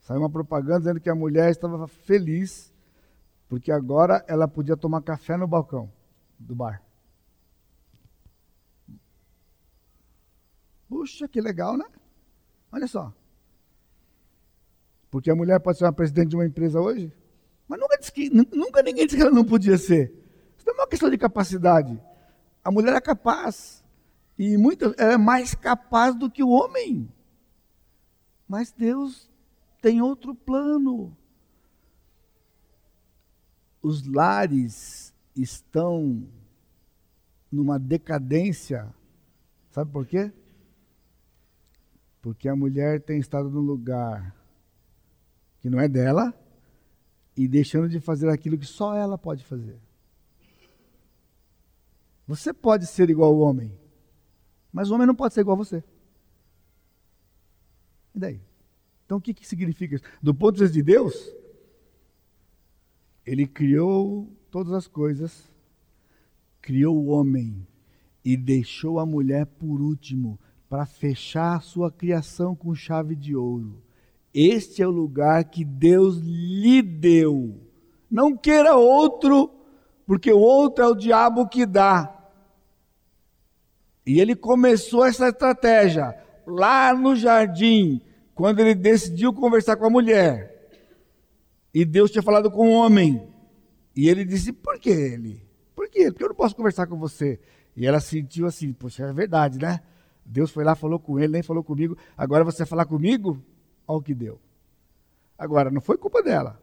saiu uma propaganda dizendo que a mulher estava feliz porque agora ela podia tomar café no balcão do bar. Puxa, que legal, né? Olha só. Porque a mulher pode ser uma presidente de uma empresa hoje, mas nunca, disse que, nunca ninguém disse que ela não podia ser. Isso não é uma questão de capacidade. A mulher é capaz. E muitas, ela é mais capaz do que o homem. Mas Deus tem outro plano. Os lares estão numa decadência. Sabe por quê? Porque a mulher tem estado num lugar que não é dela e deixando de fazer aquilo que só ela pode fazer. Você pode ser igual ao homem, mas o homem não pode ser igual a você. E daí? Então o que, que significa isso? Do ponto de vista de Deus, Ele criou todas as coisas, criou o homem e deixou a mulher por último para fechar a sua criação com chave de ouro. Este é o lugar que Deus lhe deu. Não queira outro, porque o outro é o diabo que dá. E ele começou essa estratégia lá no jardim, quando ele decidiu conversar com a mulher. E Deus tinha falado com o homem. E ele disse: Por que ele? Por quê? Porque eu não posso conversar com você. E ela sentiu assim: Poxa, é verdade, né? Deus foi lá, falou com ele, nem falou comigo. Agora você vai falar comigo? Olha o que deu. Agora, não foi culpa dela.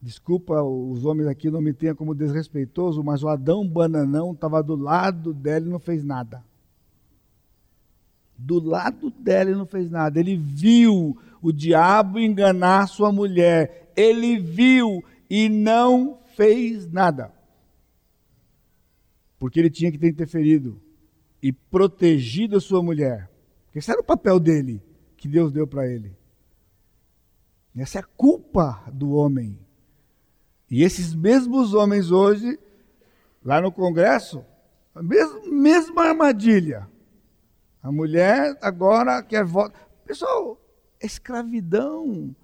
Desculpa, os homens aqui não me tenham como desrespeitoso, mas o Adão Bananão estava do lado dela e não fez nada. Do lado dela e não fez nada. Ele viu o diabo enganar sua mulher. Ele viu e não fez nada. Porque ele tinha que ter interferido e protegido a sua mulher. Esse era o papel dele, que Deus deu para ele. Essa é a culpa do homem. E esses mesmos homens hoje, lá no Congresso, a mesma, armadilha. A mulher agora quer voto. Pessoal, escravidão.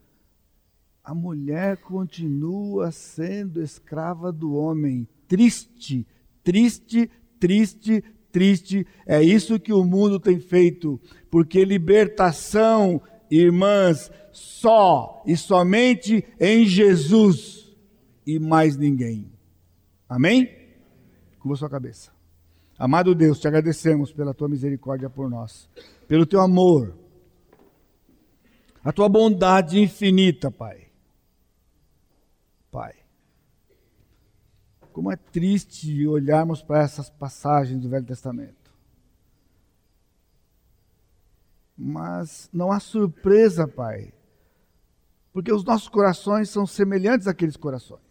A mulher continua sendo escrava do homem. Triste, triste, triste, triste. É isso que o mundo tem feito. Porque libertação, irmãs, só e somente em Jesus e mais ninguém. Amém? Curva sua cabeça. Amado Deus, te agradecemos pela tua misericórdia por nós, pelo teu amor, a tua bondade infinita, Pai. Pai, como é triste olharmos para essas passagens do Velho Testamento. Mas não há surpresa, Pai, porque os nossos corações são semelhantes àqueles corações.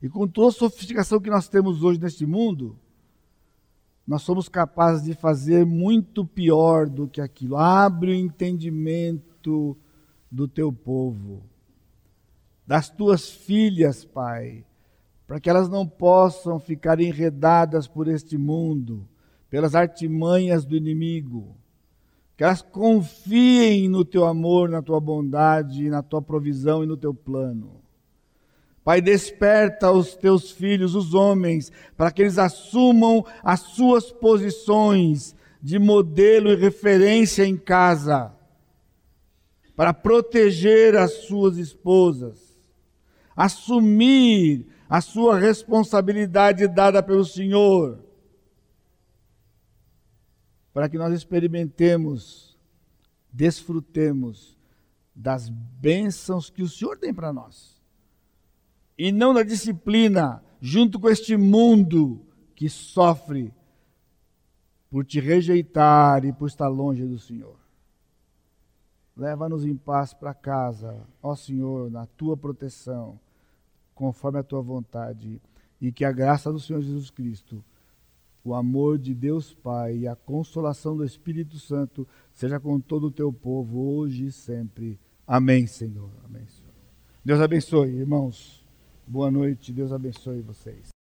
E com toda a sofisticação que nós temos hoje neste mundo, nós somos capazes de fazer muito pior do que aquilo. Abre o entendimento do teu povo, das tuas filhas, Pai, para que elas não possam ficar enredadas por este mundo, pelas artimanhas do inimigo. Que elas confiem no teu amor, na tua bondade, na tua provisão e no teu plano. Pai, desperta os teus filhos, os homens, para que eles assumam as suas posições de modelo e referência em casa, para proteger as suas esposas, assumir a sua responsabilidade dada pelo Senhor, para que nós experimentemos, desfrutemos das bênçãos que o Senhor tem para nós e não na disciplina, junto com este mundo que sofre por te rejeitar e por estar longe do Senhor. Leva-nos em paz para casa, ó Senhor, na tua proteção, conforme a tua vontade, e que a graça do Senhor Jesus Cristo, o amor de Deus Pai e a consolação do Espírito Santo seja com todo o teu povo, hoje e sempre. Amém, Senhor. Amém, Senhor. Deus abençoe, irmãos. Boa noite, Deus abençoe vocês.